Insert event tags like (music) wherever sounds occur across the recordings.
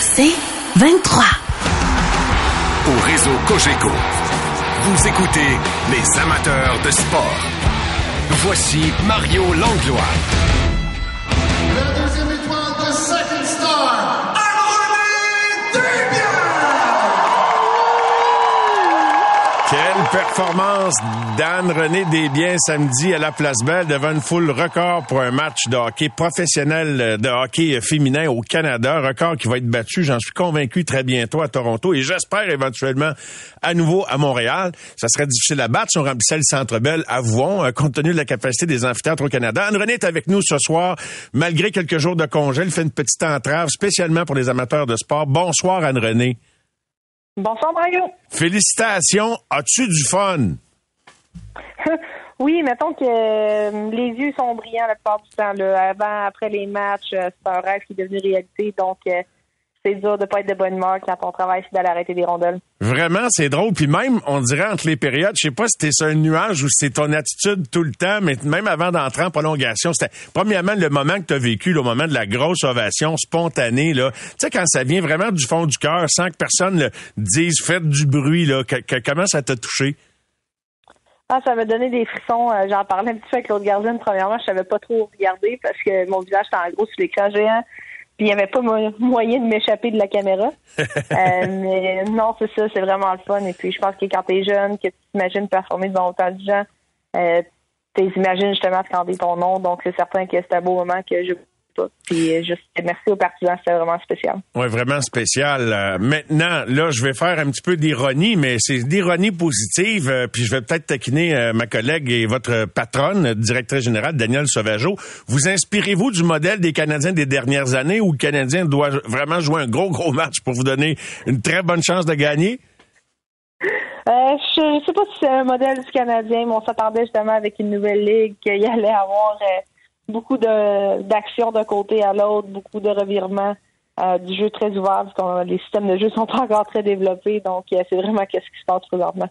C'est 23. Au réseau Cogeco, vous écoutez les amateurs de sport. Voici Mario Langlois. La deuxième étoile de Second Star, performance d'Anne-René Desbiens samedi à la Place Belle devant une foule record pour un match de hockey professionnel de hockey féminin au Canada. Record qui va être battu, j'en suis convaincu, très bientôt à Toronto et j'espère éventuellement à nouveau à Montréal. Ça serait difficile à battre si on remplissait le Centre Bell, avouons, euh, compte tenu de la capacité des amphithéâtres au Canada. Anne-René est avec nous ce soir, malgré quelques jours de congé. Elle fait une petite entrave spécialement pour les amateurs de sport. Bonsoir Anne-René. Bonsoir, Mario. Félicitations. As-tu du fun? (laughs) oui, mettons que euh, les yeux sont brillants la plupart du temps. Là. Avant, après les matchs, euh, c'est un rêve qui est devenu réalité. Donc, euh, c'est dur de pas être de bonne humeur quand on travaille c'est d'aller arrêter des rondelles. Vraiment, c'est drôle. Puis même, on dirait entre les périodes, je sais pas si c'est un nuage ou c'est ton attitude tout le temps, mais même avant d'entrer en prolongation, c'était premièrement le moment que tu as vécu, le moment de la grosse ovation spontanée. là. Tu sais, quand ça vient vraiment du fond du cœur, sans que personne le dise, faites du bruit, là, que- que- comment ça t'a touché? Ah, ça m'a donné des frissons. Euh, J'en parlais un petit peu avec l'autre gardienne. Premièrement, je savais pas trop regarder parce que mon visage était en gros sur l'écran géant. Puis il n'y avait pas mo- moyen de m'échapper de la caméra. (laughs) Euh, mais non, c'est ça, c'est vraiment le fun. Et puis je pense que quand t'es jeune, que tu t'imagines performer devant autant de gens, euh, tu imagines justement scander ton nom. Donc c'est certain que c'est un beau moment que je pas. Puis euh, juste merci aux partisans, c'était vraiment spécial. Ouais, vraiment spécial. Euh, maintenant, là, je vais faire un petit peu d'ironie, mais c'est d'ironie positive. euh, puis je vais peut-être taquiner euh, ma collègue et votre patronne, directrice générale, Danielle Sauvageau. Vous inspirez-vous du modèle des Canadiens des dernières années où le Canadien doit vraiment jouer un gros, gros match pour vous donner une très bonne chance de gagner? Euh, je ne sais pas si c'est un modèle du Canadien, mais on s'attendait justement avec une nouvelle ligue qu'il y allait avoir euh, beaucoup d'actions d'un côté à l'autre, beaucoup de revirements, euh, du jeu très ouvert, parce les systèmes de jeu sont pas (laughs) encore très développés, donc euh, c'est vraiment qu'est-ce qui se passe présentement.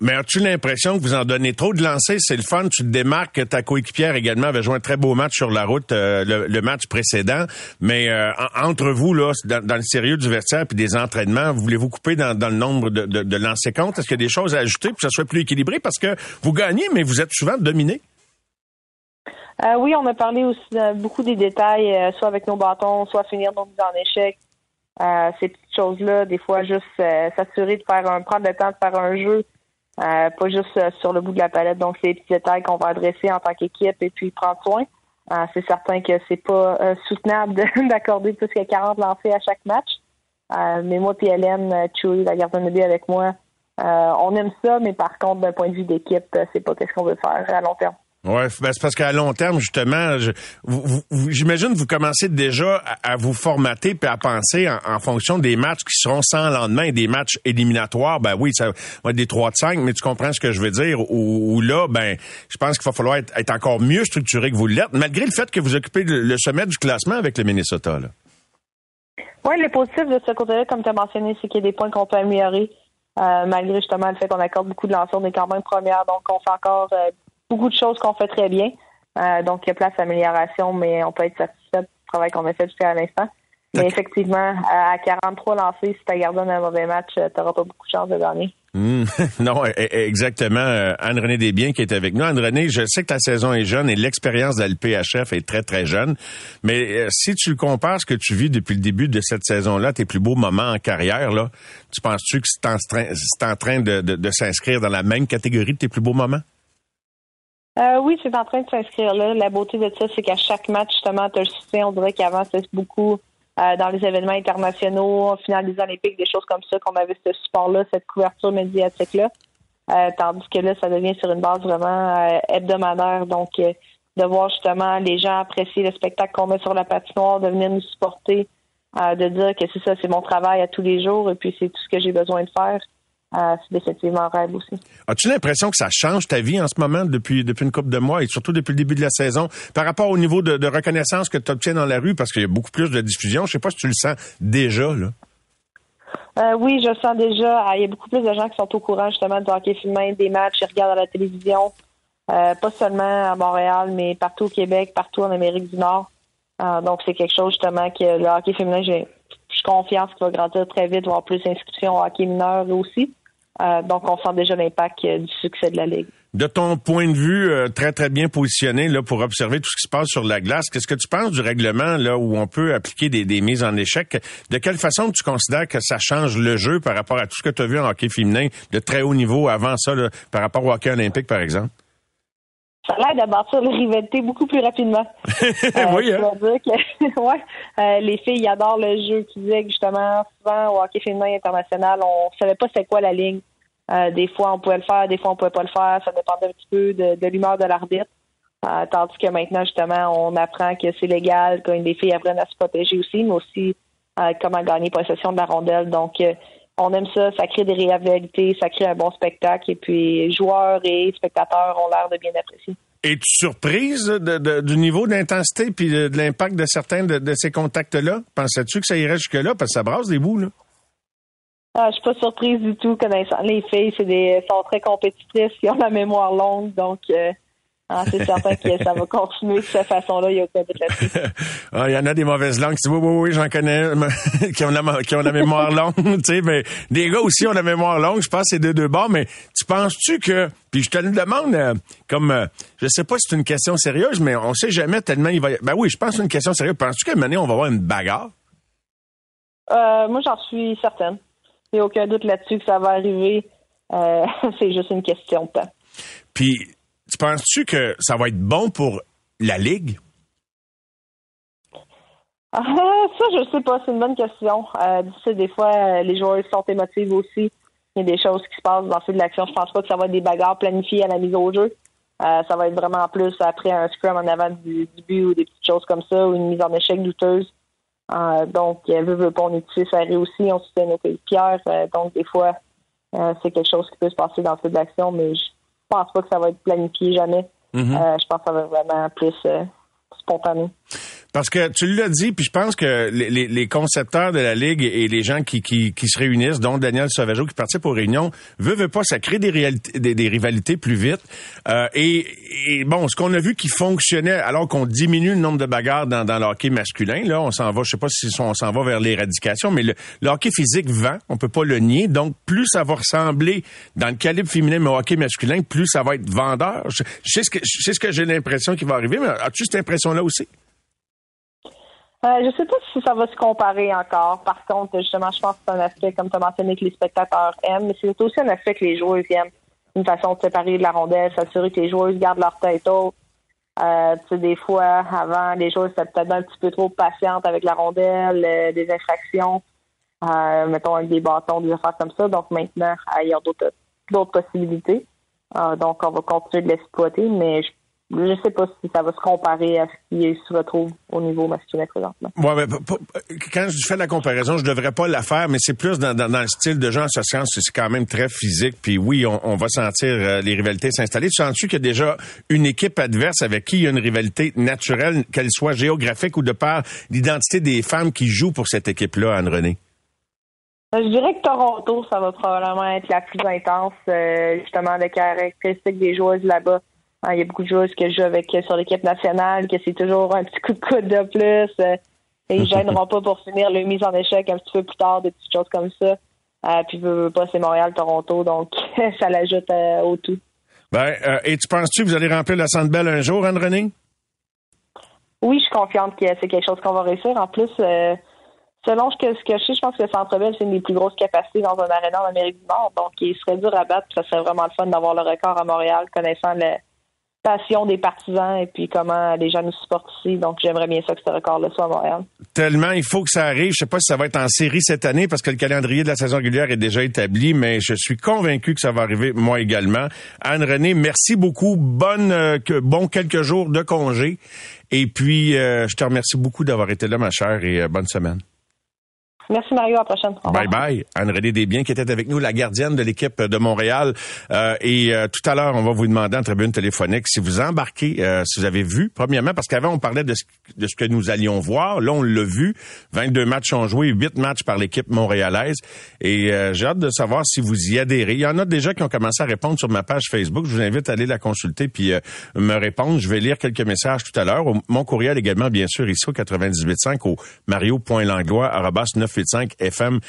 Mais as-tu l'impression que vous en donnez trop de lancers? C'est le fun, tu te démarques. Ta coéquipière également avait joué un très beau match sur la route, euh, le, match précédent. Mais en- entre vous, là, dans, le sérieux du vestiaire puis des entraînements, voulez-vous couper dans, le nombre de, de, de lancers comptes? Est-ce qu'il y a des choses à ajouter pour que ça soit plus équilibré? Parce que vous gagnez, mais vous êtes souvent dominé. Euh, oui, on a parlé aussi de beaucoup des détails, euh, soit avec nos bâtons, soit finir nos mises en échec. Euh, ces petites choses-là, des fois juste euh, s'assurer de faire un prendre le temps de faire un jeu, euh, pas juste euh, sur le bout de la palette. Donc c'est des petits détails qu'on va adresser en tant qu'équipe et puis prendre soin. C'est certain que c'est pas soutenable de- (laughs) d'accorder plus que 40 lancers à chaque match. Mais moi puis Hélène Chewy, la gardienne de avec moi, on aime ça, mais par contre, d'un point de vue d'équipe, c'est pas qu'est-ce qu'on veut faire à long terme. Ouais, ben c'est parce qu'à long terme, justement, je- vous- vous- vous- j'imagine que vous commencez déjà à, vous formater puis à penser en, fonction des matchs qui seront sans lendemain, des matchs éliminatoires. Ben oui, ça va être des 3 de 5, mais tu comprends ce que je veux dire. Ou, là, ben, je pense qu'il va falloir être, encore mieux structuré que vous l'êtes, malgré le fait que vous occupez le, sommet du classement avec le Minnesota. Là. Oui, le positif de ce côté-là, comme tu as mentionné, c'est qu'il y a des points qu'on peut améliorer. euh, malgré justement le fait qu'on accorde beaucoup de lancers, on est quand même donc on fait encore euh, beaucoup de choses qu'on fait très bien. Euh, donc il y a place à amélioration, mais on peut être satisfait du travail qu'on a fait jusqu'à l'instant. Mais effectivement, à à 43 lancés, si tu gardes un mauvais match, tu n'auras pas beaucoup de chance de gagner. Hmm. (laughs) non, e- e- exactement. Euh, Anne-Renée Desbiens qui est avec nous. Anne-Renée, je sais que ta saison est jeune et l'expérience de la LPHF est très, très jeune. Mais euh, si tu le compares ce que tu vis depuis le début de cette saison-là, tes plus beaux moments en carrière, là, tu penses-tu que c'est en train, en train de, de- de s'inscrire dans la même catégorie de tes plus beaux moments? Euh, oui, c'est en train de s'inscrire là. La beauté de ça, c'est qu'à chaque match, justement, tu as le soutien. On dirait qu'avant, c'était beaucoup euh, dans les événements internationaux, finale des Olympiques, des choses comme ça, qu'on avait ce support-là, cette couverture médiatique-là. Euh, tandis que là, ça devient sur une base vraiment euh, hebdomadaire. Donc, euh, de voir justement les gens apprécier le spectacle qu'on met sur la patinoire, de venir nous supporter, de dire que c'est ça, c'est mon travail à tous les jours et puis c'est tout ce que j'ai besoin de faire. C'est définitivement un rêve aussi. As-tu l'impression que ça change ta vie en ce moment depuis depuis une couple de mois et surtout depuis le début de la saison par rapport au niveau de, reconnaissance que tu obtiens dans la rue? Parce qu'il y a beaucoup plus de diffusion. Je sais pas si tu le sens déjà là. oui, je le sens déjà. Ah, il y a beaucoup plus de gens qui sont au courant justement du hockey féminin, des matchs, ils regardent à la télévision. pas seulement à Montréal, mais partout au Québec, partout en Amérique du Nord. Euh, donc, c'est quelque chose justement que le hockey féminin, j'ai confiance qu'il va grandir très vite, avoir plus d'inscriptions au hockey mineur aussi. Euh, donc, on sent déjà l'impact euh, du succès de la Ligue. De ton point de vue, très, très bien positionné là, pour observer tout ce qui se passe sur la glace, qu'est-ce que tu penses du règlement là où on peut appliquer des, des mises en échec? De quelle façon tu considères que ça change le jeu par rapport à tout ce que tu as vu en hockey féminin de très haut niveau avant ça, par rapport au hockey olympique, par exemple? Ça a l'air de bâtir la rivalité beaucoup plus rapidement. (laughs) euh, oui, hein? dire que, (laughs) ouais, euh, les filles adorent le jeu qui disait que justement, souvent au hockey féminin international, on savait pas c'est quoi la ligne. Euh, des fois, on pouvait le faire, des fois, on pouvait pas le faire. Ça dépendait un petit peu de, de l'humeur de l'arbitre. Euh, tandis que maintenant, justement, on apprend que c'est légal, quand les filles apprennent à se protéger aussi, mais aussi comment gagner possession de la rondelle. Donc, on aime ça, ça crée des réalités, ça crée un bon spectacle et puis joueurs et spectateurs ont l'air de bien apprécier. Es-tu surprise du niveau d'intensité puis de, l'impact de certains de, ces contacts-là? Pensais-tu que ça irait jusque-là? Parce que ça brasse des bouts, là. Ah, je suis pas surprise du tout connaissant les filles, c'est des sont très compétitrices, ils ont la mémoire longue, donc euh, ah, c'est certain que ça va continuer de cette façon-là. Il y a aucun doute là-dessus. (laughs) Ah, il y en a des mauvaises langues oui, oui, oui, j'en connais, (laughs) qui ont la, qui ont la mémoire longue, (laughs) tu sais, mais des gars aussi ont la mémoire longue. Je pense que c'est de deux bords, mais tu penses-tu que, puis je te le demande, euh, comme, euh, je sais pas si c'est une question sérieuse, mais on sait jamais tellement il va. Ben oui, je pense que c'est une question sérieuse. Penses-tu qu'à un moment on va avoir une bagarre? Euh, moi, j'en suis certaine. Il n'y a aucun doute là-dessus que ça va arriver. Euh, c'est juste une question de temps. Puis, tu penses-tu que ça va être bon pour la Ligue? Ah, ça, je sais pas. C'est une bonne question. Euh, des fois, euh, les joueurs sont émotifs aussi. Il y a des choses qui se passent dans le de l'action. Je pense pas que ça va être des bagarres planifiées à la mise au jeu. Euh, ça va être vraiment plus après un scrum en avant du, but ou des petites choses comme ça ou une mise en échec douteuse. Euh, donc, veut, veut pas, on est tous serrés aussi, on soutient nos pierres. donc, des fois, c'est quelque chose qui peut se passer dans le feu de l'action, mais je pense pas que ça va être planifié jamais. Mhm. Euh, je pense que ça va être vraiment plus euh, spontané. Parce que tu l'as dit, puis je pense que les, les, concepteurs de la Ligue et les gens qui, qui, qui se réunissent, dont Daniel Sauvageau qui participe aux réunions, veut, veut pas, ça crée des, réalités, des, des rivalités plus vite. Euh, et, et, bon, ce qu'on a vu qui fonctionnait, alors qu'on diminue le nombre de bagarres dans, dans le masculin, là, on s'en va, je sais pas si on s'en va vers l'éradication, mais le, physique vend, on peut pas le nier. Donc, plus ça va ressembler dans le calibre féminin, mais au hockey masculin, plus ça va être vendeur. Sais ce que, sais ce que j'ai l'impression qui va arriver, mais as-tu cette impression-là aussi? Euh, je sais pas si ça va se comparer encore. Par contre, justement, je pense que c'est un aspect, comme tu as mentionné, que les spectateurs aiment, mais c'est aussi un aspect que les joueurs aiment. Une façon de séparer de la rondelle, s'assurer que les joueurs gardent leur tête haute. Euh, des fois, avant, les joueurs étaient peut-être un petit peu trop patientes avec la rondelle, euh, des infractions, mettons avec des bâtons, des affaires comme ça. Donc maintenant, il y a d'autres possibilités. donc, on va continuer de l'exploiter, mais je je ne sais pas si ça va se comparer à ce qui se retrouve au niveau masculin présentement. Ouais, mais quand je fais la comparaison, je devrais pas la faire, mais c'est plus dans, le style de jeu en ce sens, c'est quand même très physique. Puis oui, on, va sentir euh, les rivalités s'installer. Tu sens-tu qu'il y a déjà une équipe adverse avec qui il y a une rivalité naturelle, qu'elle soit géographique ou de par l'identité des femmes qui jouent pour cette équipe-là, Anne-Renée? Euh, je dirais que Toronto, ça va probablement être la plus intense, euh, justement, les caractéristiques des joueuses là-bas. Il y a beaucoup de joueurs que je joue avec euh, sur l'équipe nationale, que c'est toujours un petit coup de coude de plus. Euh, et ils gêneront pas pour finir le mise en échec un petit peu plus tard, des petites choses comme ça. Euh, puis, veux, pas, c'est Montréal, Toronto, donc (laughs) ça l'ajoute au tout. Ben, et tu penses-tu que vous allez remplir la Centre Bell un jour, Anne-Renée? Oui, je suis confiante que c'est quelque chose qu'on va réussir. En plus, selon ce que, ce que je sais, je pense que le Centre Bell, c'est une des plus grosses capacités dans un aréna en Amérique du Nord. Donc, il serait dur à battre. Ça serait vraiment le fun d'avoir le record à Montréal, connaissant le, passion des partisans et puis comment les gens nous supportent ici. Donc, j'aimerais bien ça que ce record-là soit à Montréal. Tellement, il faut que ça arrive. Je sais pas si ça va être en série cette année parce que le calendrier de la saison régulière est déjà établi, mais je suis convaincu que ça va arriver moi également. Anne-Renée, merci beaucoup. Bonne, euh, bon quelques jours de congé. Et puis, euh, je te remercie beaucoup d'avoir été là, ma chère, et euh, bonne semaine. Merci Mario, à la prochaine. Bye bye. Anne-Renée Desbiens qui était avec nous, la gardienne de l'équipe de Montréal. Euh, et euh, tout à l'heure, on va vous demander en tribune téléphonique si vous embarquez, euh, si vous avez vu, premièrement, parce qu'avant on parlait de ce, de ce, que nous allions voir. Là, on l'a vu. 22 matchs ont joué, 8 matchs par l'équipe montréalaise. Et euh, j'ai hâte de savoir si vous y adhérez. Il y en a déjà qui ont commencé à répondre sur ma page Facebook. Je vous invite à aller la consulter puis euh, me répondre. Je vais lire quelques messages tout à l'heure. Mon courriel également, bien sûr, ici au 98.5 au mario.langlois.9 98.5 FM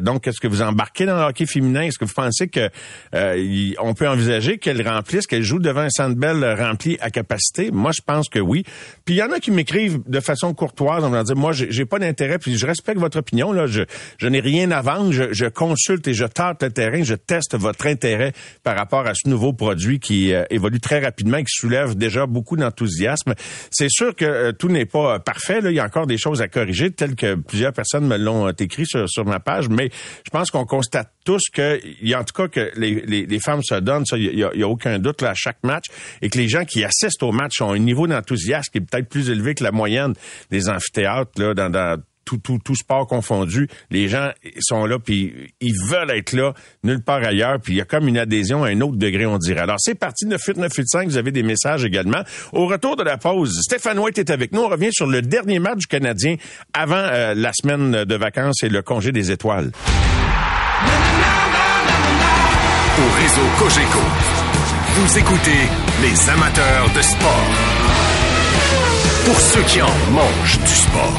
donc, est-ce que vous embarquez dans le hockey féminin? Est-ce que vous pensez que euh, on peut envisager qu'elle remplisse, qu'elle joue devant un centre rempli à capacité? Moi, je pense que oui. Puis il y en a qui m'écrivent de façon courtoise en me disant, moi, j'ai pas d'intérêt, puis je respecte votre opinion. Là, je, je n'ai rien à vendre. Je, je, consulte et je tente le terrain. Je teste votre intérêt par rapport à ce nouveau produit qui euh, évolue très rapidement et qui soulève déjà beaucoup d'enthousiasme. C'est sûr que tout n'est pas parfait. Là. Il y a encore des choses à corriger, telles que plusieurs personnes me l'ont euh, écrit sur, sur, ma page, mais je pense qu'on constate tous que, y a en tout cas que les, les, femmes se donnent, ça, il y a, a, aucun doute là, à chaque match, et que les gens qui assistent au match ont un niveau d'enthousiasme qui est peut-être plus élevé que la moyenne des amphithéâtres là, dans tout, tout, tout sport confondu, les gens sont là, puis ils veulent être là, nulle part ailleurs, puis il y a comme une adhésion à un autre degré, on dirait. Alors, c'est parti, 98985, vous avez des messages également. Au retour de la pause, Stéphane White est avec nous. On revient sur le dernier match du Canadien avant euh, la semaine de vacances et le congé des étoiles. Au réseau Cogeco, vous écoutez les amateurs de sport. Pour ceux qui en mangent du sport.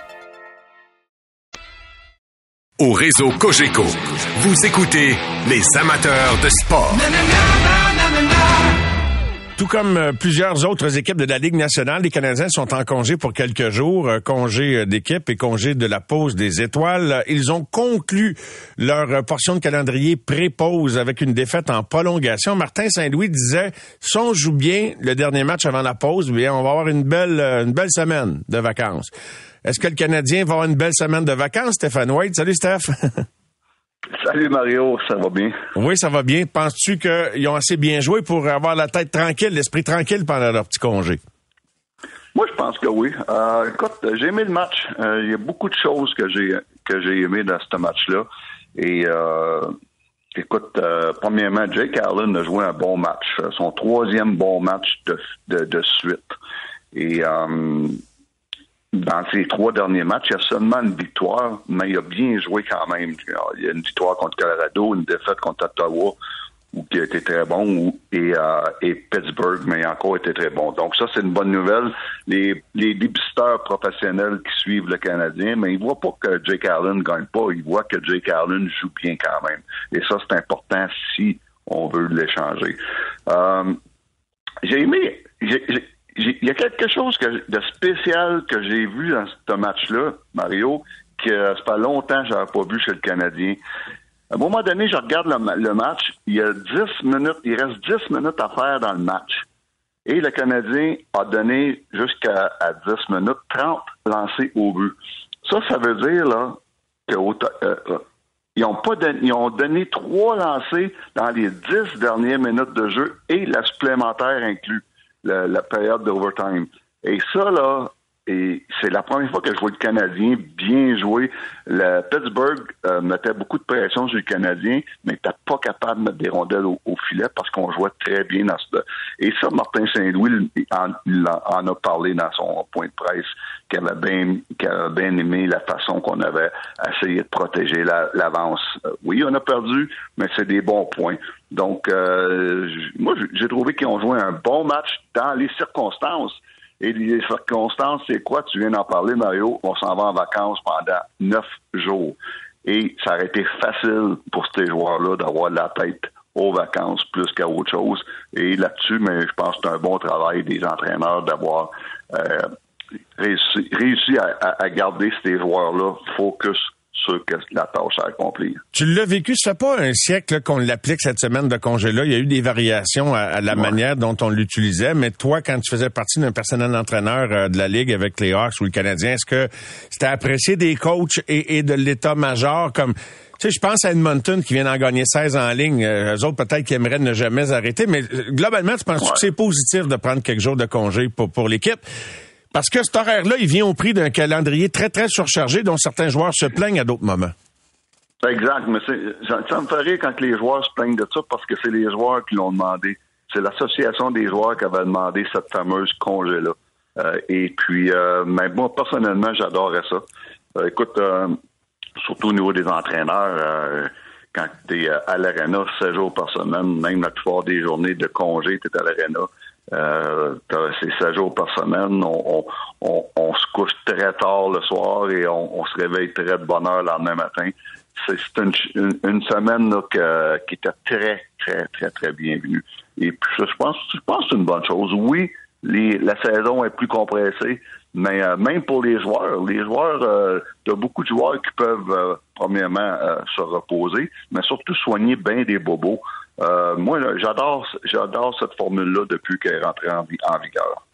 Au réseau Cogeco, vous écoutez les amateurs de sport. Tout comme euh, plusieurs autres équipes de la Ligue nationale, les Canadiens sont en congé pour quelques jours, euh, congé euh, d'équipe et congé de la pause des étoiles. Ils ont conclu leur portion de calendrier pré-pause avec une défaite en prolongation. Martin Saint-Louis disait, si on joue bien le dernier match avant la pause, bien, on va avoir une belle, une belle semaine de vacances. Est-ce que le Canadien va avoir une belle semaine de vacances, Stéphane White? Salut, Steph. (laughs) Salut Mario, ça va bien? Oui, ça va bien. Penses-tu qu'ils ont assez bien joué pour avoir la tête tranquille, l'esprit tranquille pendant leur petit congé? Moi, je pense que oui. Euh, écoute, j'ai aimé le match. Euh, il y a beaucoup de choses que j'ai que j'ai aimé dans ce match-là. Et euh, écoute, premièrement, Jake Allen a joué un bon match, son troisième bon match de, de, de suite. Et dans ses trois derniers matchs, il y a seulement une victoire, mais il a bien joué quand même. Il y a une victoire contre Colorado, une défaite contre Ottawa, qui a été très bon, et, euh, et Pittsburgh, mais encore été très bon. Donc ça, c'est une bonne nouvelle. Les, les dépisteurs professionnels qui suivent le Canadien, mais ils voient pas que Jake Allen ne gagne pas, ils voient que Jake Allen joue bien quand même. Et ça, c'est important si on veut l'échanger. Euh, j'ai aimé, il y a quelque chose de spécial que j'ai vu dans ce match-là, Mario, que ça fait longtemps que je pas vu chez le Canadien. À un moment donné, je regarde le, match, il y a 10 minutes, il reste 10 minutes à faire dans le match. Et le Canadien a donné jusqu'à 10 minutes 30 lancés au but. Ça, ça veut dire là que euh, euh, ont pas donné, ils ont donné trois lancés dans les 10 dernières minutes de jeu et la supplémentaire inclus la, la période d'overtime. Et ça, là, et c'est la première fois que je vois le Canadien bien jouer. Le Pittsburgh euh, mettait beaucoup de pression sur le Canadien, mais n'était pas capable de mettre des rondelles au, filet parce qu'on jouait très bien dans ce. Et ça, Martin Saint-Louis en, en, a parlé dans son point de presse, qu'il avait bien, avait bien aimé la façon qu'on avait essayé de protéger l'avance. Euh, oui, on a perdu, mais c'est des bons points. Donc, euh, moi, j'ai trouvé qu'ils ont joué un bon match dans les circonstances. Et les circonstances, c'est quoi? Tu viens d'en parler, Mario. On s'en va en vacances pendant neuf jours. Et ça aurait été facile pour ces joueurs-là d'avoir la tête aux vacances plus qu'à autre chose. Et là-dessus, mais je pense que c'est un bon travail des entraîneurs d'avoir euh, réussi, réussi à, à- garder ces joueurs-là focus sur que la tâche à accomplir. Tu l'as vécu, ça fait pas un siècle qu'on l'applique cette semaine de congé-là. Il y a eu des variations à, à la manière dont on l'utilisait, mais toi, quand tu faisais partie d'un personnel entraîneur euh, de la Ligue avec les Hawks ou le Canadien, est-ce que c'était apprécié des coachs et, et de l'état-major comme... Tu sais, je pense à Edmonton qui vient d'en gagner 16 en ligne. Euh, eux autres, peut-être qu'ils aimeraient ne jamais arrêter, mais euh, globalement, tu penses que c'est positif de prendre quelques jours de congé pour, pour l'équipe? Parce que cet horaire-là, il vient au prix d'un calendrier très, très surchargé dont certains joueurs se plaignent à d'autres moments. Exact, mais ça, me fait rire quand les joueurs se plaignent de ça parce que c'est les joueurs qui l'ont demandé. C'est l'association des joueurs qui avait demandé cette fameuse congé-là. Euh, et puis, euh, moi, personnellement, j'adorais ça. Euh, écoute, surtout au niveau des entraîneurs, quand tu es à l'arena 7 jours par semaine, même la plupart des journées de congé, tu es à l'arena. Euh, c'est 7 jours par semaine. On, on, on, se couche très tard le soir et on, se réveille très de bonne heure le lendemain matin. C'est une, une, une semaine là, que- qui était très, très, très, très bienvenue. Et puis, je pense, je pense que c'est une bonne chose. Oui, les, la saison est plus compressée, mais euh, même pour les joueurs, les joueurs, euh, t'as beaucoup de joueurs qui peuvent, euh, premièrement, euh, se reposer, mais surtout soigner bien des bobos. Euh, moi, j'adore, j'adore cette formule-là depuis qu'elle est rentrée en, vi- en vigueur.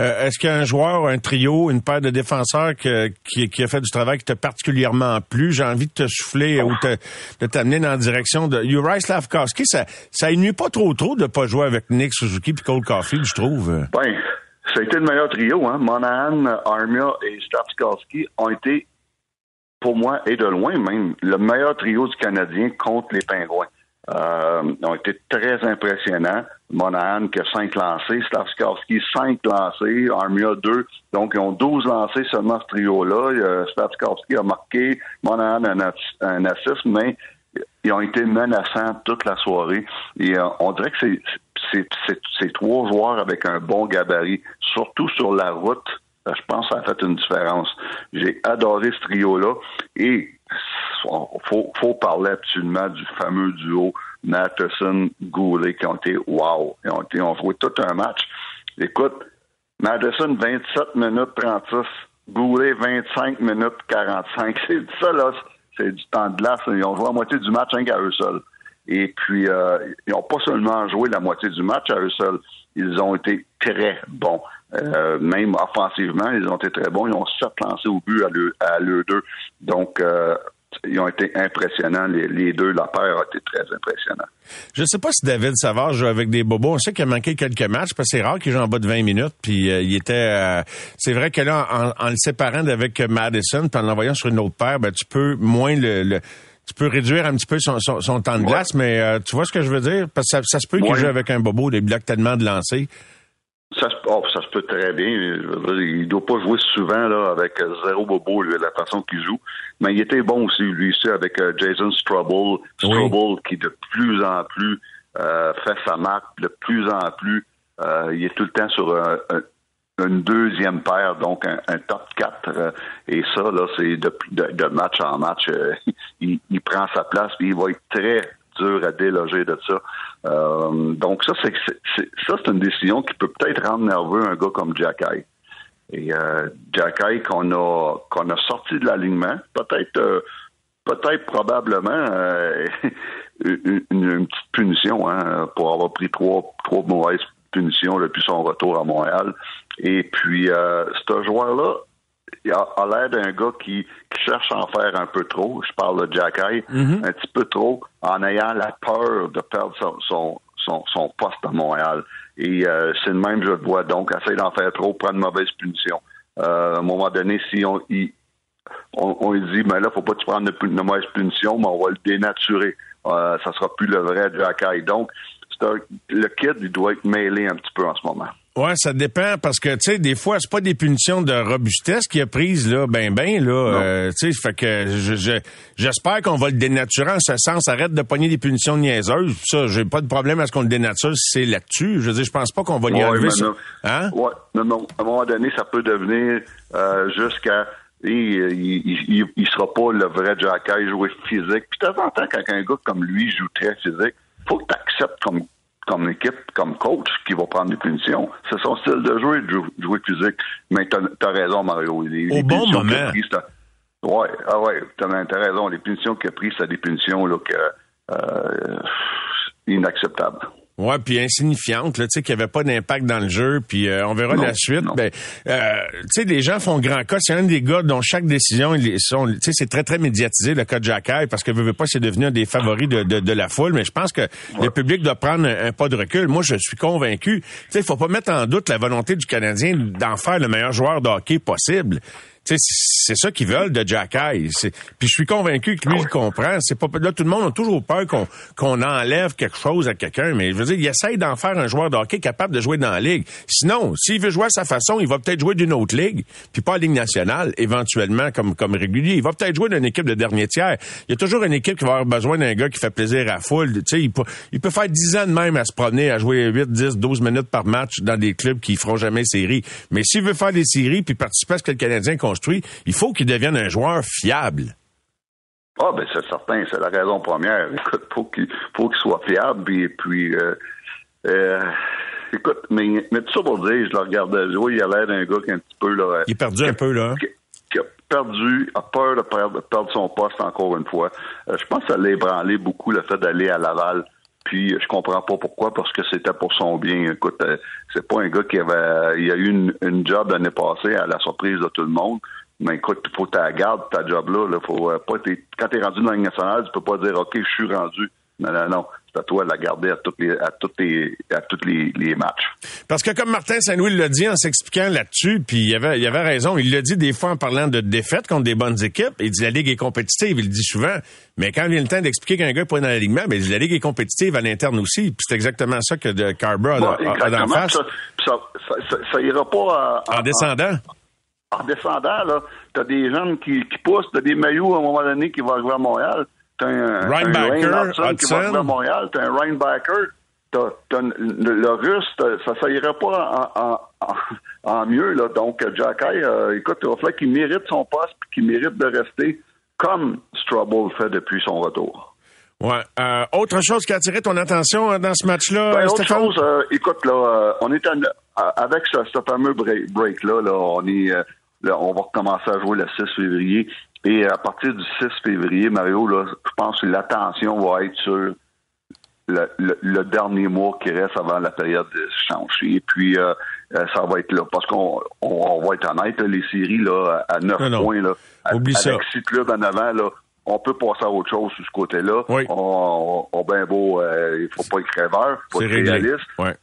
Euh, Est-ce qu'il y a un joueur, un trio, une paire de défenseurs que- qui, qui a fait du travail qui t'a particulièrement plu? J'ai envie de te souffler ou te- de t'amener dans la direction de Uri Slavkowski. Ça, ça nuit pas trop trop de pas jouer avec Nick Suzuki et Cole Caulfield, je trouve. Ben, ça a été le meilleur trio. Hein? Monahan, Armia et Stavskalski ont été, pour moi, et de loin même, le meilleur trio du Canadien contre les Pingouins. Euh, ont été très impressionnants. Monahan qui a cinq lancés, Stavskalski cinq lancés, Armia deux. Donc, ils ont 12 lancés seulement ce trio-là. Euh, Stavskalski a marqué, Monahan un, un assist, mais ils ont été menaçants toute la soirée. Et euh, on dirait que c'est trois joueurs avec un bon gabarit, surtout sur la route. euh, Je pense que ça a fait une différence. J'ai adoré ce trio-là. Et faut, faut parler absolument du fameux duo Matheson-Goulet qui ont été wow. Ils ont, été, ont joué tout un match. Écoute, Madison, 27 minutes 36. Goulet, 25 minutes 45. (laughs) C'est ça, là. C'est du temps de glace. Ils ont joué la moitié du match rien qu'à eux seuls. Et puis, euh, ils n'ont pas seulement joué la moitié du match à eux seuls. Ils ont été très bons. Euh, même offensivement, ils ont été très bons. Ils ont sept lancés au but à l'eux à l'eux deux. Donc, euh, ils ont été impressionnants. Les, les deux, la paire a été très impressionnant. Je sais pas si David Savard joue avec des bobos. On sait qu'il a manqué quelques matchs parce que c'est rare qu'il joue en bas de 20 minutes. Puis euh, il était. euh, c'est vrai que là, en, en le séparant d'avec Madison, puis en l'envoyant sur une autre paire, ben tu peux moins le. le- tu peux réduire un petit peu son, son- son temps de glace, mais euh, tu vois ce que je veux dire? Parce que ça, ça se peut qu'il joue avec un bobo, des blocs tellement de lancers. Ça se, oh, ça se peut très bien. Il doit pas jouer souvent là avec euh, zéro bobo, lui, la façon qu'il joue. Mais il était bon aussi, lui aussi, avec euh, Jason Strobel. Strobel qui de plus en plus euh, fait sa marque, de plus en plus, euh, il est tout le temps sur un- un- une deuxième paire, donc un, un top 4. euh, et ça, là, c'est de, de, de match en match. euh, (laughs) il, il prend sa place, puis il va être très dur à déloger de ça. Euh, donc ça, c'est c'est- ça, c'est une décision qui peut peut-être rendre nerveux un gars comme Jack Eye. Et euh, Jack Eye qu'on a qu'on a sorti de l'alignement, peut-être euh, peut-être probablement euh, (laughs) une, une petite punition hein, pour avoir pris trois trois mauvaises punitions depuis son retour à Montréal. Et puis euh, ce joueur-là, a, a l'air d'un gars qui, qui cherche à en faire un peu trop. Je parle de Jack Eye, un petit peu trop, en ayant la peur de perdre son, son, son, son poste à Montréal. Et euh, c'est le même, je le vois. Donc, essaye d'en faire trop, prendre une mauvaise punition. Euh, à un moment donné, si on, il, on, on lui dit, mais là, faut pas que tu prennes une, une mauvaise punition, mais on va le dénaturer. Euh, ça sera plus le vrai Jack Eye. Donc, un- le kid, il doit être mêlé un petit peu en ce moment. Ouais, ça dépend parce que tu sais des fois c'est pas des punitions de robustesse qu'il a prises là, ben ben là, euh, tu sais, fait que je- je- j'espère qu'on va le dénaturer en ce sens. Arrête de pogner des punitions niaiseuses. Ça, j'ai pas de problème à ce qu'on le dénature si c'est là-dessus. Je veux dire, je pense pas qu'on va lui Ouais, enlever ça. non. Hein? Ouais, non, non. À un moment donné, ça peut devenir euh, jusqu'à. Il, il, il, il sera pas le vrai Jacky jouer physique. Puis de temps en temps, quand un gars comme lui joue très physique, faut que tu acceptes comme comme équipe, comme coach, qui va prendre des punitions. C'est son style de jouer, de jou- jouer physique. Mais t'as as raison, Mario. Les, Au les bon punitions qu'il a moment. prises, Ouais, ah ouais, t'as as raison. Les punitions qu'il a prises, c'est des punitions là, que, euh, inacceptables. Ouais, puis insignifiante, là, tu sais, qui avait pas d'impact dans le jeu, puis euh, on verra Non, la suite. non. Ben, euh, tu sais, les gens font grand cas. C'est un des gars dont chaque décision, ils sont, tu sais, c'est très très médiatisé le cas de Jacky, parce que veut, veut pas, c'est devenu un des favoris de, de, de la foule. Mais je pense que le public doit prendre un, un pas de recul. Moi, je suis convaincu. Tu sais, il faut pas mettre en doute la volonté du Canadien d'en faire le meilleur joueur de hockey possible. C'est ça qu'ils veulent de Jacky. Puis je suis convaincu que lui, il comprend. C'est pas là, tout le monde a toujours peur qu'on qu'on enlève quelque chose à quelqu'un, mais je veux dire, il essaye d'en faire un joueur de hockey capable de jouer dans la ligue. Sinon, s'il veut jouer à sa façon, il va peut-être jouer d'une autre ligue, puis pas à la Ligue nationale, éventuellement comme comme régulier. Il va peut-être jouer d'une équipe de dernier tiers. Il y a toujours une équipe qui va avoir besoin d'un gars qui fait plaisir à foule. Tu sais, il peut, il peut faire 10 ans de même à se promener, à jouer 8, 10, 12 minutes par match dans des clubs qui feront jamais série. Mais s'il veut faire des séries puis participer à ce que le Canadien construit, il faut qu'il devienne un joueur fiable. Ah, ben c'est certain, c'est la raison première. (laughs) Écoute, faut qu'il faut qu'il soit fiable, puis, puis euh, euh, écoute, mais, mais tout ça pour dire, je le regardais jouer, il a l'air d'un gars qui est un petit peu là. Il est perdu un peu, là. Qui, qui a perdu, a peur de perdre, de perdre son poste encore une fois. Euh, je pense que ça l'a ébranlé beaucoup le fait d'aller à Laval. Puis je comprends pas pourquoi, parce que c'était pour son bien. Écoute, euh, c'est pas un gars qui avait il a eu une, une job l'année passée à la surprise de tout le monde. Mais écoute, faut la gardes, ta job-là. Là, faut euh, pas quand t'es rendu dans la nationale, tu peux pas dire OK, je suis rendu. Non, non, non. C'est à toi de la garder à tous les à tous les à tous les, les matchs. Parce que comme Martin Saint-Louis l'a dit en s'expliquant là-dessus, puis il avait, il avait raison, il l'a dit des fois en parlant de défaites contre des bonnes équipes, il dit la Ligue est compétitive, il le dit souvent, mais quand vient le temps d'expliquer qu'un gars est pas dans l'alignement, ben, il dit la Ligue est compétitive à l'interne aussi, puis c'est exactement ça que de Carber a, Bon, face. Ça, ça, ça, ça- ça ira pas à- En descendant. En, descendant, là, t'as des jeunes qui, qui poussent, t'as des maillots à un moment donné qui vont arriver à Montréal. T'as un, Wayne Hudson qui va à Montréal, t'as un t'as, t'as le, le russe, t'as- ça, ça ira pas en, en, en, en mieux, là. Donc, Jacky, euh, écoute, il va falloir qu'il mérite son poste puis qu'il mérite de rester comme Strubble fait depuis son retour. Ouais. Euh, autre chose qui a attiré ton attention euh, dans ce match-là, Ben, autre chose, euh, écoute, là, on est avec ce, ce fameux break, break-là, là, on est, là, on va recommencer à jouer le 6 février. Et à partir du 6 février, Mario, là, je pense que l'attention va être sur le, le- le dernier mois qui reste avant la période de change. Et puis, euh, euh, ça va être là. Parce qu'on on, on va être honnête, les séries là, à 9 Non, non. points, là, Oublie avec ça. six clubs en avant, là, on peut passer à autre chose sur ce côté-là. On, on, on ben beau, euh, il faut pas être crèveur, faut C'est être réaliste. Ouais.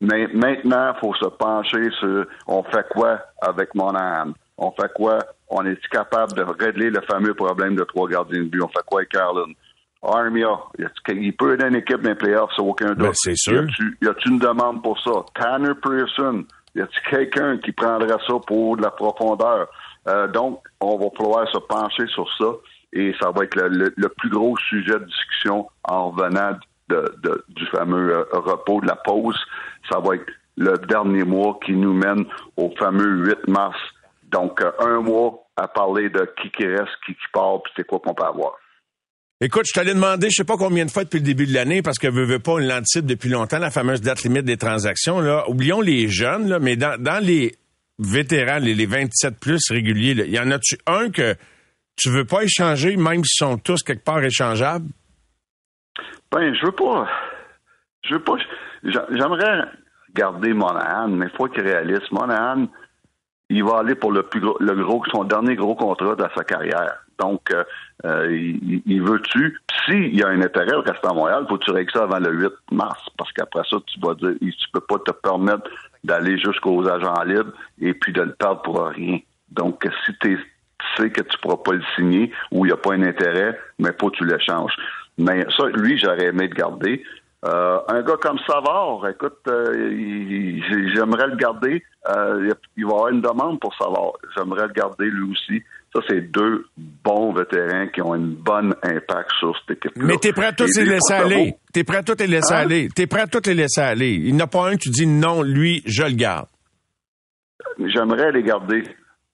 Mais maintenant, il faut se pencher sur on fait quoi avec Monahan? On fait quoi? On est capable de régler le fameux problème de trois gardiens de but? On fait quoi avec Carlin? Armia, il peut aider une équipe dans les playoffs, aucun doute. Ben, c'est sûr. Y a-tu- a-tu une demande pour ça? Tanner Pearson, y a-t-il quelqu'un qui prendrait ça pour de la profondeur? Euh, donc, on va falloir se pencher sur ça et ça va être le, le- le plus gros sujet de discussion en revenant de- de- du fameux euh, repos de la pause. Ça va être le dernier mois qui nous mène au fameux 8 mars. Donc, euh, un mois à parler de qui qui reste, qui qui part, puis c'est quoi qu'on peut avoir. Écoute, je t'allais demander, je sais pas combien de fois depuis le début de l'année, parce que veux, veux pas, on l'anticipe depuis longtemps, la fameuse date limite des transactions. Là. Oublions les jeunes, là, mais dans, dans les vétérans, les, les 27 plus réguliers, là, y en a-tu un que tu veux pas échanger, même s'ils sont tous quelque part échangeables? Ben, je veux pas. Je veux pas. j'a- J'aimerais garder Monahan, mais il faut être réaliste. Monahan, il va aller pour le plus gros, le gros, son dernier gros contrat de sa carrière. Donc, euh, euh, il, il veut-tu? S'il y a un intérêt rester à Montréal, faut que tu ça avant le 8 mars, parce qu'après ça, tu vas dire, tu peux pas te permettre d'aller jusqu'aux agents libres et puis de le perdre pour rien. Donc, si tu sais que tu pourras pas le signer ou il n'y a pas un intérêt, mais que tu l'échanges. Mais ça, lui, j'aurais aimé le garder. Euh, un gars comme Savard, écoute, euh, j'aimerais le garder. Euh, il va y avoir une demande pour Savard. J'aimerais le garder lui aussi. Ça, c'est deux bons vétérans qui ont un bon impact sur cette équipe-là. Mais t'es prêt à tous les laisser aller? T'es prêt à tous les laisser Hein? aller? T'es prêt à tous les laisser aller? Il n'y en a pas un que tu dis non, lui, je le garde. J'aimerais les garder.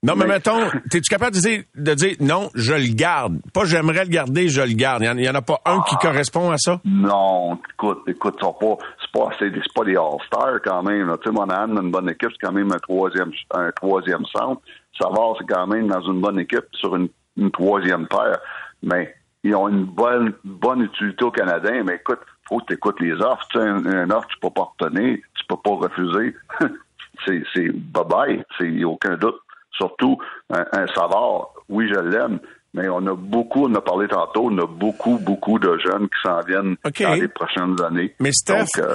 Non, mais, Mais- mettons, t'es-tu capable de dire, de dire non, je le garde? Pas j'aimerais le garder, je le garde. Il n'y en, a pas un qui correspond à ça? Non, écoute, écoute, c'est pas, c'est pas, c'est, pas des All-Stars quand même. Tu sais, Monahan, une bonne équipe, c'est quand même un troisième, un troisième centre. Savard, c'est quand même dans une bonne équipe sur une, une troisième paire. Mais ils ont une bonne, bonne utilité au Canadien. Mais écoute, faut que tu écoutes les offres. Tu sais, un, un offre, tu peux pas retenir, tu peux pas refuser. (laughs) c'est, c'est bye-bye. C'est y a aucun doute. Surtout un, un Savard, oui, je l'aime, mais on a beaucoup, on a parlé tantôt, on a beaucoup, beaucoup de jeunes qui s'en viennent dans les prochaines années. Mais Steph, Donc, euh,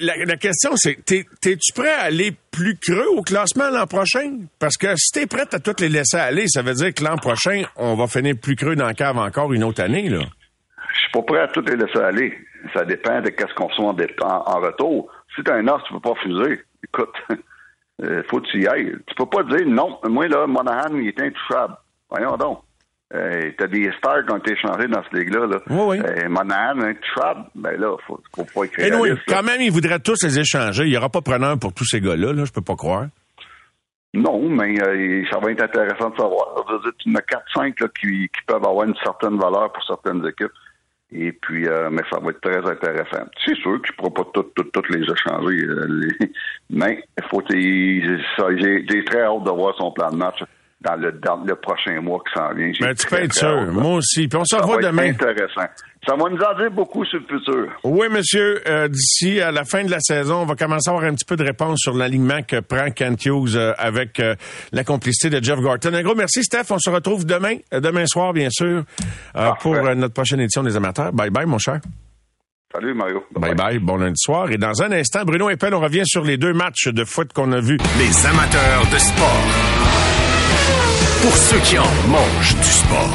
la, la question, c'est, t'es- t'es-tu prêt à aller plus creux au classement l'an prochain? Parce que si t'es prêt à toutes les laisser aller, ça veut dire que l'an prochain, on va finir plus creux dans la cave encore une autre année, là. Je suis pas prêt à tout les laisser aller. Ça dépend de qu'est-ce qu'on reçoit en, en- en retour. Si tu as un offre, tu peux pas refuser. Écoute, (laughs) euh, faut que tu y ailles. Tu peux pas dire non. Moi, là, Monahan, il est intouchable. Voyons donc. Euh, t'as des stars qui ont été échangés dans cette ligue-là. Là. Oui, oui. Euh, Monahan, intouchable. Ben là, faut, faut pas écrire. Et oui, là. quand même, ils voudraient tous les échanger. Il n'y aura pas preneur pour tous ces gars-là, là, je peux pas croire. Non, mais euh, ça va être intéressant de savoir. Je veux dire, tu en as 4-5 là, qui, qui peuvent avoir une certaine valeur pour certaines équipes. Et puis, euh, mais ça va être très intéressant. C'est sûr qu'il ne pourra pas toutes toutes toutes les échanger. euh, les- (laughs) Mais il faut j'ai très hâte de voir son plan de match dans le, dans le prochain mois qui s'en vient. Ben, tu peux être sûr. Moi aussi. Puis on se revoit demain. intéressant. Ça va nous en dire beaucoup sur le futur. Oui, monsieur. Euh, D'ici à la fin de la saison, on va commencer à avoir un petit peu de réponse sur l'alignement que prend Kent Hughes euh, avec euh, la complicité de Jeff Gorton. Un gros merci, Steph. On se retrouve demain, demain soir, bien sûr, euh, pour euh, notre prochaine édition des amateurs. Bye bye, mon cher. Salut, Mario. Bye bye. Bon lundi soir. Et dans un instant, Bruno Eppel, on revient sur les deux matchs de foot qu'on a vus. Les amateurs de sport. Pour ceux qui en mangent du sport.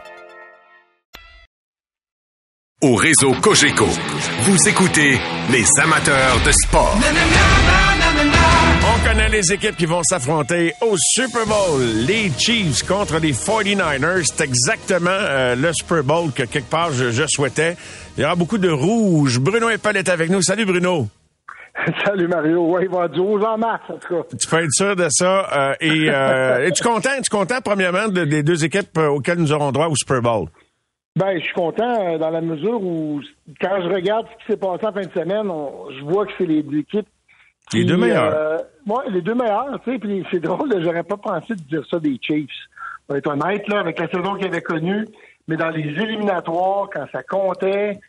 Au réseau Cogeco, vous écoutez les amateurs de sport. On connaît les équipes qui vont s'affronter au Super Bowl. Les Chiefs contre les 49ers. C'est exactement euh, le Super Bowl que quelque part je, je souhaitais. Il y aura beaucoup de rouge. Bruno Eppel est avec nous. Salut Bruno. (laughs) Salut Mario. Ouais, il va y avoir du rouge en masse, en tout cas. Tu peux être sûr de ça. Euh, et euh, (laughs) es-tu content? Es-tu content, premièrement, de- des deux équipes euh, auxquelles nous aurons droit au Super Bowl? Ben, je suis content euh, dans la mesure où, quand je regarde ce qui s'est passé en fin de semaine, on- je vois que c'est les deux équipes. Les deux meilleurs. Euh, ouais, les deux meilleurs, tu sais. Puis c'est drôle, j'aurais pas pensé de dire ça des Chiefs. On va être honnête, là, avec la saison qu'ils avaient connue. Mais dans les éliminatoires, quand ça comptait,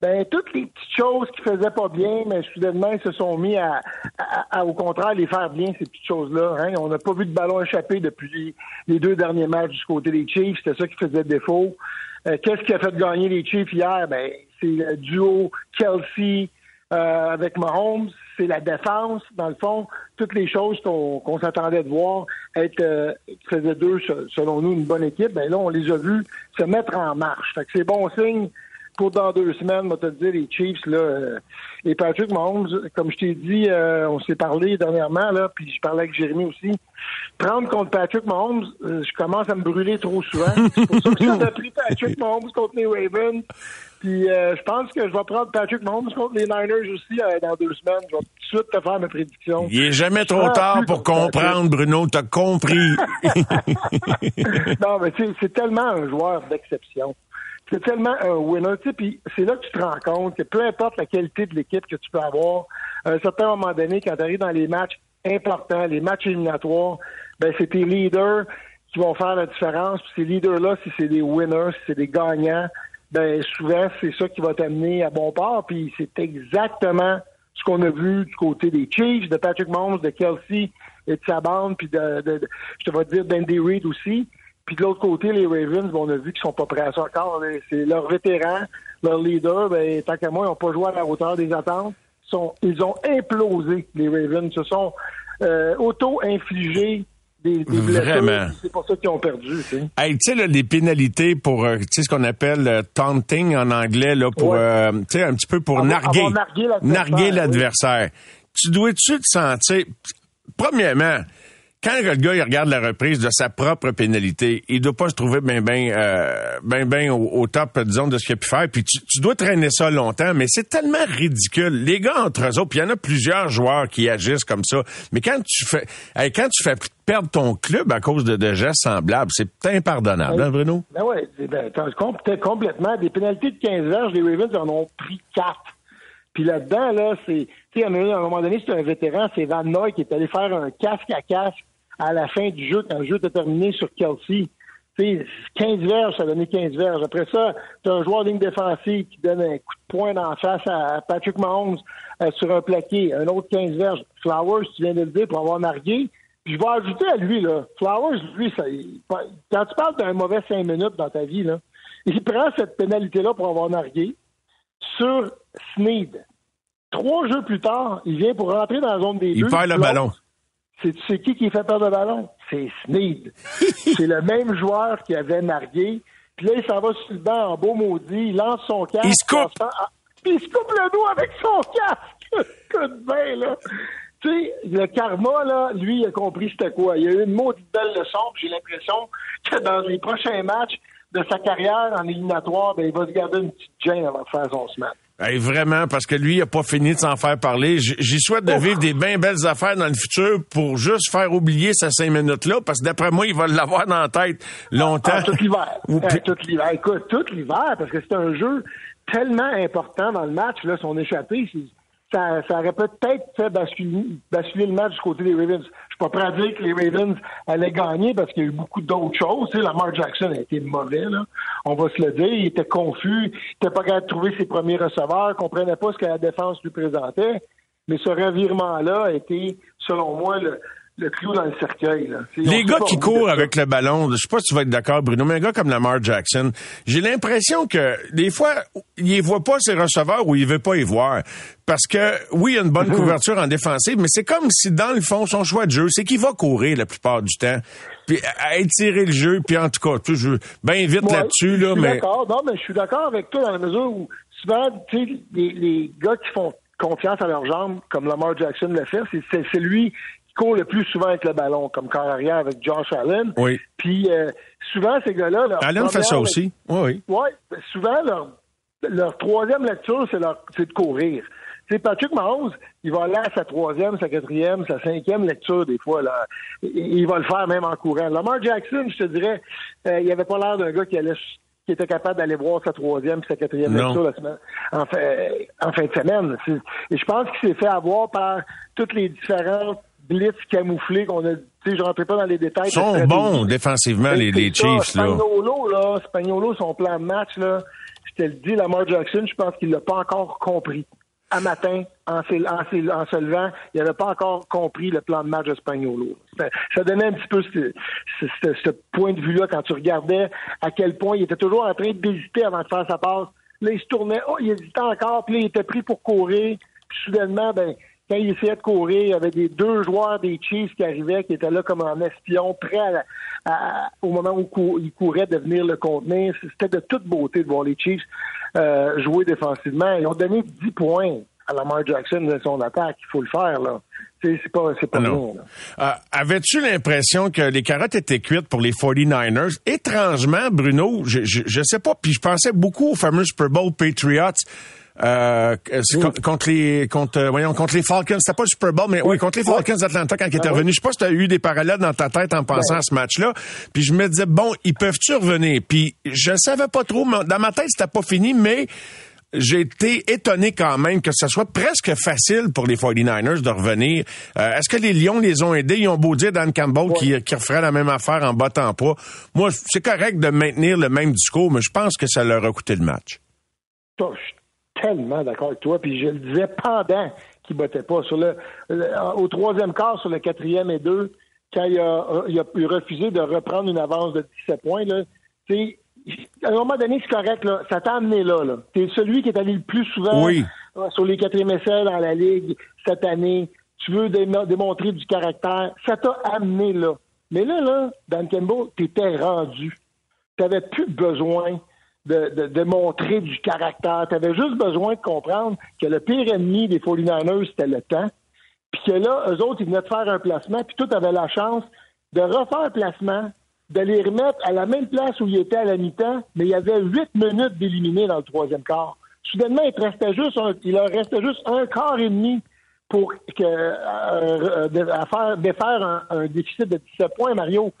ben, toutes les petites choses qui faisaient pas bien, mais soudainement, ils se sont mis à, à- à, au contraire, les faire bien, ces petites choses-là. Hein. On n'a pas vu de ballon échappé depuis les deux derniers matchs du côté des Chiefs. C'était ça qui faisait défaut. Euh, Qu'est-ce qui a fait gagner les Chiefs hier? Ben, c'est le duo Kelsey euh, avec Mahomes. C'est la défense, dans le fond. Toutes les choses qu'on s'attendait de voir être euh, faisaient d'eux, se- selon nous, une bonne équipe. Ben là, on les a vus se mettre en marche. Fait que c'est bon signe pour dans deux semaines, moi te le dire, les Chiefs, là, euh, et Patrick Mahomes, comme je t'ai dit, euh, on s'est parlé dernièrement, là, puis je parlais avec Jérémy aussi. Prendre contre Patrick Mahomes, euh, je commence à me brûler trop souvent. (laughs) C'est pour ça que j'avais pris Patrick Mahomes contre les Ravens. Puis je pense que je vais prendre Patrick Mahomes contre les Niners aussi dans deux semaines. Je vais tout de suite te faire mes prédictions. Il est jamais trop tard pour Patrick. comprendre, Bruno. T'as compris. (laughs) non, mais c'est- c'est tellement un joueur d'exception. C'est tellement un winner. Tu sais, puis c'est là que tu te rends compte que peu importe la qualité de l'équipe que tu peux avoir, à un certain moment donné, quand tu arrives dans les matchs importants, les matchs éliminatoires, ben c'est tes leaders qui vont faire la différence. Puis ces leaders-là, si c'est des winners, si c'est des gagnants, ben souvent c'est ça qui va t'amener à bon port. Puis c'est exactement ce qu'on a vu du côté des Chiefs, de Patrick Mahomes, de Kelsey et de sa bande, puis de, de- je te vais dire d'Andy Reid aussi. Puis de l'autre côté, les Ravens, ben, on a vu qu'ils sont pas prêts à ça encore. C'est leurs vétérans, leurs leaders, ben, tant qu'à moi, ils n'ont pas joué à la hauteur des attentes. Ils, sont- ils ont implosé, les Ravens. Se sont euh, auto-infligés des, des blessures, Vraiment. C'est pour ça qu'ils ont perdu. tu sais. Hey, là, les pénalités pour, euh, ce qu'on appelle euh, taunting en anglais, là, pour, Ouais. euh, tu sais, un petit peu pour Avoir- narguer. l'adversaire, narguer oui. l'adversaire. Tu dois-tu te sentir, premièrement, quand le gars il regarde la reprise de sa propre pénalité, il doit pas se trouver bien ben euh, ben ben au, top disons de ce qu'il a pu faire. Puis tu, tu dois traîner ça longtemps, mais c'est tellement ridicule. Les gars entre eux autres, puis il y en a plusieurs joueurs qui agissent comme ça. Mais quand tu fais quand tu fais perdre ton club à cause de, gestes semblables, c'est impardonnable, hein, Bruno? Ben ouais, ben, com- t'as complètement. Des pénalités de 15 verges, les Ravens en ont pris 4. Puis là-dedans, là, c'est. Tu sais, à un moment donné, c'est un vétéran, c'est Van Noy qui est allé faire un casque à casque à la fin du jeu, quand le jeu était terminé sur Kelsey. Tu sais, 15 verges, ça donnait 15 verges. Après ça, t'as un joueur de ligne défensive qui donne un coup de poing dans la face à Patrick Mahomes euh, sur un plaqué. Un autre 15 verges. Flowers, tu viens de le dire, pour avoir nargué. Puis je vais ajouter à lui, là. Flowers, lui, ça, il- quand tu parles d'un mauvais 5 minutes dans ta vie, là, il prend cette pénalité-là pour avoir nargué sur Sneed. Trois jeux plus tard, il vient pour rentrer dans la zone des Il deux. perd le ballon. C'est qui qui fait perdre le ballon? C'est Sneed. (laughs) c'est le même joueur qui avait nargué. Puis là, il s'en va sur le banc en beau maudit. Il lance son casque. Il se coupe. Ah, Puis il se coupe le dos avec son casque. (laughs) Coup de bain, là. Tu sais, le karma, là, lui, il a compris c'était quoi. Il a eu une maudite belle leçon. J'ai l'impression que dans les prochains matchs de sa carrière en éliminatoire, ben, il va se garder une petite gêne avant de faire son smash. Hey, vraiment, parce que lui, il a pas fini de s'en faire parler. J'y souhaite de vivre des bien belles affaires dans le futur pour juste faire oublier ces cinq minutes-là, parce que d'après moi, il va l'avoir dans la tête longtemps. Ah, tout l'hiver. Ou Euh, puis- tout l'hiver. Écoute, tout l'hiver, parce que c'est un jeu tellement important dans le match, là, son échappé, c'est- ça, ça aurait peut-être fait basculer, basculer le match du côté des Ravens. Pas prêt à dire que les Ravens allaient gagner parce qu'il y a eu beaucoup d'autres choses. Tu sais, Lamar Jackson a été mauvais, là. On va se le dire. Il était confus. Il était pas capable de trouver ses premiers receveurs. comprenait pas ce que la défense lui présentait. Mais ce revirement-là a été, selon moi, le, le clou dans le cercueil, là. Les gars qui courent avec le ballon, je sais pas si tu vas être d'accord, Bruno, mais un gars comme Lamar Jackson, j'ai l'impression que des fois, il ne voit pas ses receveurs ou il veut pas y voir. Parce que, oui, il y a une bonne (laughs) couverture en défensive, mais c'est comme si, dans le fond, son choix de jeu, c'est qu'il va courir la plupart du temps, puis à étirer le jeu, puis en tout cas, tu je bien vite Ouais, là-dessus, là, je suis mais... d'accord. Non, mais je suis d'accord avec toi dans la mesure où souvent, tu sais, les, les gars qui font confiance à leurs jambes, comme Lamar Jackson le fait, c'est lui qui court le plus souvent avec le ballon, comme corps arrière avec Josh Allen. Oui. Puis euh, souvent, ces gars-là... Allen fait ça aussi. Oui, oui. Ouais, ben, souvent, leur, leur troisième lecture, c'est c'est de courir. Tu sais, Patrick Mahomes, il va aller à sa troisième, sa quatrième, sa cinquième lecture, des fois. Là. Il, il va le faire même en courant. Lamar Jackson, je te dirais, euh, il avait pas l'air d'un gars qui allait qui était capable d'aller voir sa troisième et sa quatrième Non. lecture la semaine, en, fait, en fin de semaine. C'est- Et je pense qu'il s'est fait avoir par toutes les différentes blitz camouflés qu'on a. Tu sais, je rentrais pas dans les détails. Ils sont bons défensivement, les, C'est les ça, Chiefs, là. Spagnolo, là, Spagnolo, son plan de match, là, je te le dis, Lamar Jackson, je pense qu'il l'a pas encore compris. À matin, en, se- en se- en se levant, il n'avait pas encore compris le plan de match de Spagnolo. Ça, ça donnait un petit peu ce, ce- ce- ce point de vue-là quand tu regardais à quel point il était toujours en train d'hésiter avant de faire sa passe. Là, il se tournait, oh, il hésitait encore, puis là, il était pris pour courir. Puis soudainement, ben, quand il essayait de courir, il y avait des deux joueurs des Chiefs qui arrivaient, qui étaient là comme en espion, prêts à- à- au moment où cou- il courait de venir le contenir. C'était de toute beauté de voir les Chiefs euh, jouer défensivement. Ils ont donné 10 points à Lamar Jackson de son attaque. Il faut le faire, là. C'est pas, pas Ah non. Euh, Avais-tu l'impression que les carottes étaient cuites pour les 49ers? Étrangement, Bruno, je, je, je sais pas, puis je pensais beaucoup au fameux Super Bowl Patriots. Euh, contre les contre euh, voyons contre les Falcons c'était pas le Super Bowl mais oui, contre les Falcons d'Atlanta quand ils étaient Ah revenus je sais pas si tu as eu des parallèles dans ta tête en pensant Ben. à ce match-là puis je me disais bon ils peuvent-tu revenir? Puis je savais pas trop dans ma tête c'était pas fini mais j'ai été étonné quand même que ce soit presque facile pour les 49ers de revenir. Euh, Est-ce que les Lions les ont aidés? Ils ont beau dire Dan Campbell qui, qui referait la même affaire en battant pas. Moi, c'est correct de maintenir le même discours, mais je pense que ça leur a coûté le match. Je tellement d'accord avec toi. Puis je le disais pendant qu'il battait pas. Sur le, le- au troisième quart, sur le quatrième et deux, quand il a, il a refusé de reprendre une avance de 17 points, là, à un moment donné, c'est correct, là. Ça t'a amené là, là. T'es celui qui est allé le plus souvent Oui. euh, sur les quatrième essais dans la Ligue cette année. Tu veux dé- démontrer du caractère. Ça t'a amené là. Mais là, là, Dan Campbell, t'étais rendu. T'avais plus besoin de, de, de montrer du caractère. T'avais juste besoin de comprendre que le pire ennemi des 49ers, c'était le temps. Puis que là, eux autres, ils venaient de faire un placement, puis tout avait la chance de refaire le placement, de les remettre à la même place où ils étaient à la mi-temps, mais il y avait huit minutes d'éliminer dans le troisième quart. Soudainement, il, restait juste un- il leur restait juste un quart et demi pour que, euh, de, à faire, défaire un, un déficit de 17 points, Mario.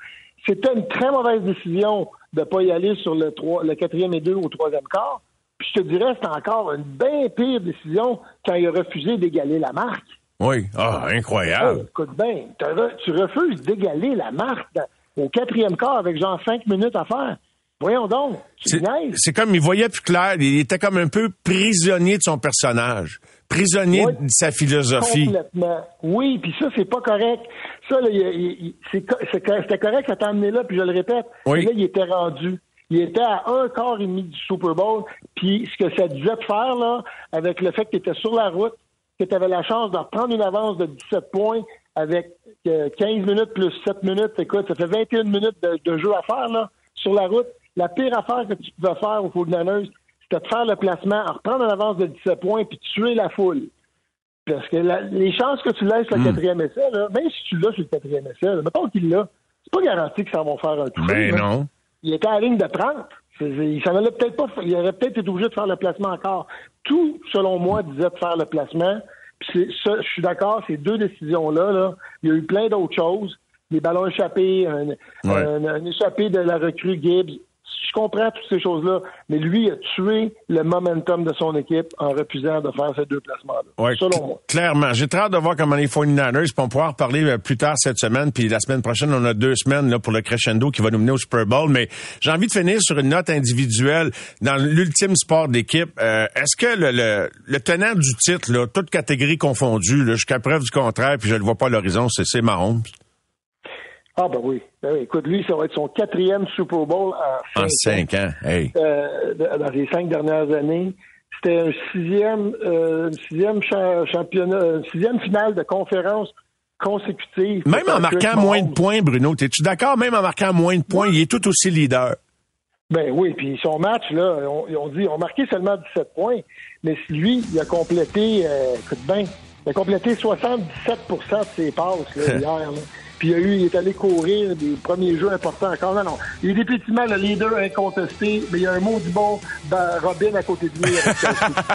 C'était une très mauvaise décision de ne pas y aller sur le, trois- le quatrième et deux au troisième quart. Puis je te dirais, c'est encore une bien pire décision quand il a refusé d'égaler la marque. Oui. Ah, incroyable. Hey, écoute bien, tu refuses d'égaler la marque au quatrième quart avec genre cinq minutes à faire. Voyons donc. C'est comme, il voyait plus clair. Il était comme un peu prisonnier de son personnage. Prisonnier Ouais. de sa philosophie. Complètement. Oui, puis ça, c'est pas correct. Ça, c'était correct à t'emmener là, puis je le répète. Oui. Là, il était rendu. Il était à un quart et demi du Super Bowl. Puis ce que ça disait de faire, là, avec le fait que tu étais sur la route, que tu avais la chance de reprendre une avance de 17 points avec euh, 15 minutes plus 7 minutes, écoute, ça fait 21 minutes de, de jeu à faire, là, sur la route. La pire affaire que tu pouvais faire au 49ers, c'était de faire le placement, en reprendre une avance de 17 points, puis tuer la foule. Parce que la- les chances que tu laisses le Hmm. quatrième essai, là, même si tu l'as sur le quatrième essai, là, mettons qu'il l'a, c'est pas garanti que ça va faire un tout. Ben non. Il était à la ligne de 30. C'est- c'est- Il s'en allait peut-être pas. Il aurait peut-être été obligé de faire le placement encore. Tout, selon moi, disait de faire le placement. Puis ça, je suis d'accord, ces deux décisions-là, là, il y a eu plein d'autres choses. Les ballons échappés, un, un- un échappé de la recrue Gibbs. Je comprends toutes ces choses-là, mais lui a tué le momentum de son équipe en refusant de faire ces deux placements-là. Ouais, selon moi. Clairement. J'ai très hâte de voir comment les 49ers, puis on pourra en reparler euh, plus tard cette semaine, puis la semaine prochaine, on a deux semaines là, pour le crescendo qui va nous mener au Super Bowl. Mais j'ai envie de finir sur une note individuelle. Dans l'ultime sport d'équipe, euh, est-ce que le, le, le tenant du titre, là, toute catégorie confondue, jusqu'à preuve du contraire, puis je le vois pas à l'horizon, c'est c'est Mahomes. Ah ben oui. Ben oui. Écoute, lui, ça va être son quatrième Super Bowl en En cinq ans. Hey. euh, dans les cinq dernières années. C'était un sixième, euh, une sixième cha- championnat, une sixième finale de conférence consécutive. Même en marquant moins de points, Bruno, es-tu d'accord? Même en marquant moins de points, il est tout aussi leader. Ben oui, puis son match, là, on, ont dit, ont marqué seulement 17 points, mais lui, il a complété, euh, écoute bien, il a complété 77 de ses passes là, (laughs) hier. là. Puis il, a eu, il est allé courir des premiers jeux importants encore. Non, non. Il est définitivement le leader incontesté, mais il y a un mot du bon ben, Robin à côté de lui. (laughs)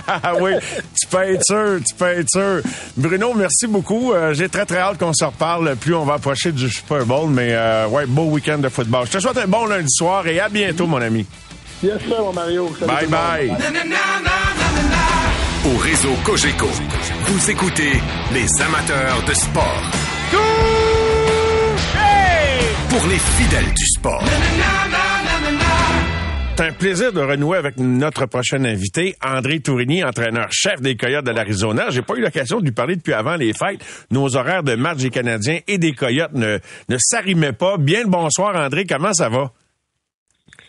Ah oui, tu peux être sûr, tu peux être sûr. Bruno, merci beaucoup. Euh, J'ai très, très hâte qu'on se reparle. Plus on va approcher du Super Bowl, mais euh, ouais, beau week-end de football. Je te souhaite un bon lundi soir et à bientôt, mon ami. Bien sûr, mon Mario. Salut Bye bye. Au réseau Cogeco, vous écoutez les amateurs de sport. Pour les fidèles du sport. C'est un plaisir de renouer avec notre prochain invité, André Tourigny, entraîneur-chef des Coyotes de l'Arizona. J'ai pas eu l'occasion de lui parler depuis avant les fêtes. Nos horaires de match des Canadiens et des Coyotes ne, ne s'arrimaient pas. Bien le bonsoir, André. Comment ça va?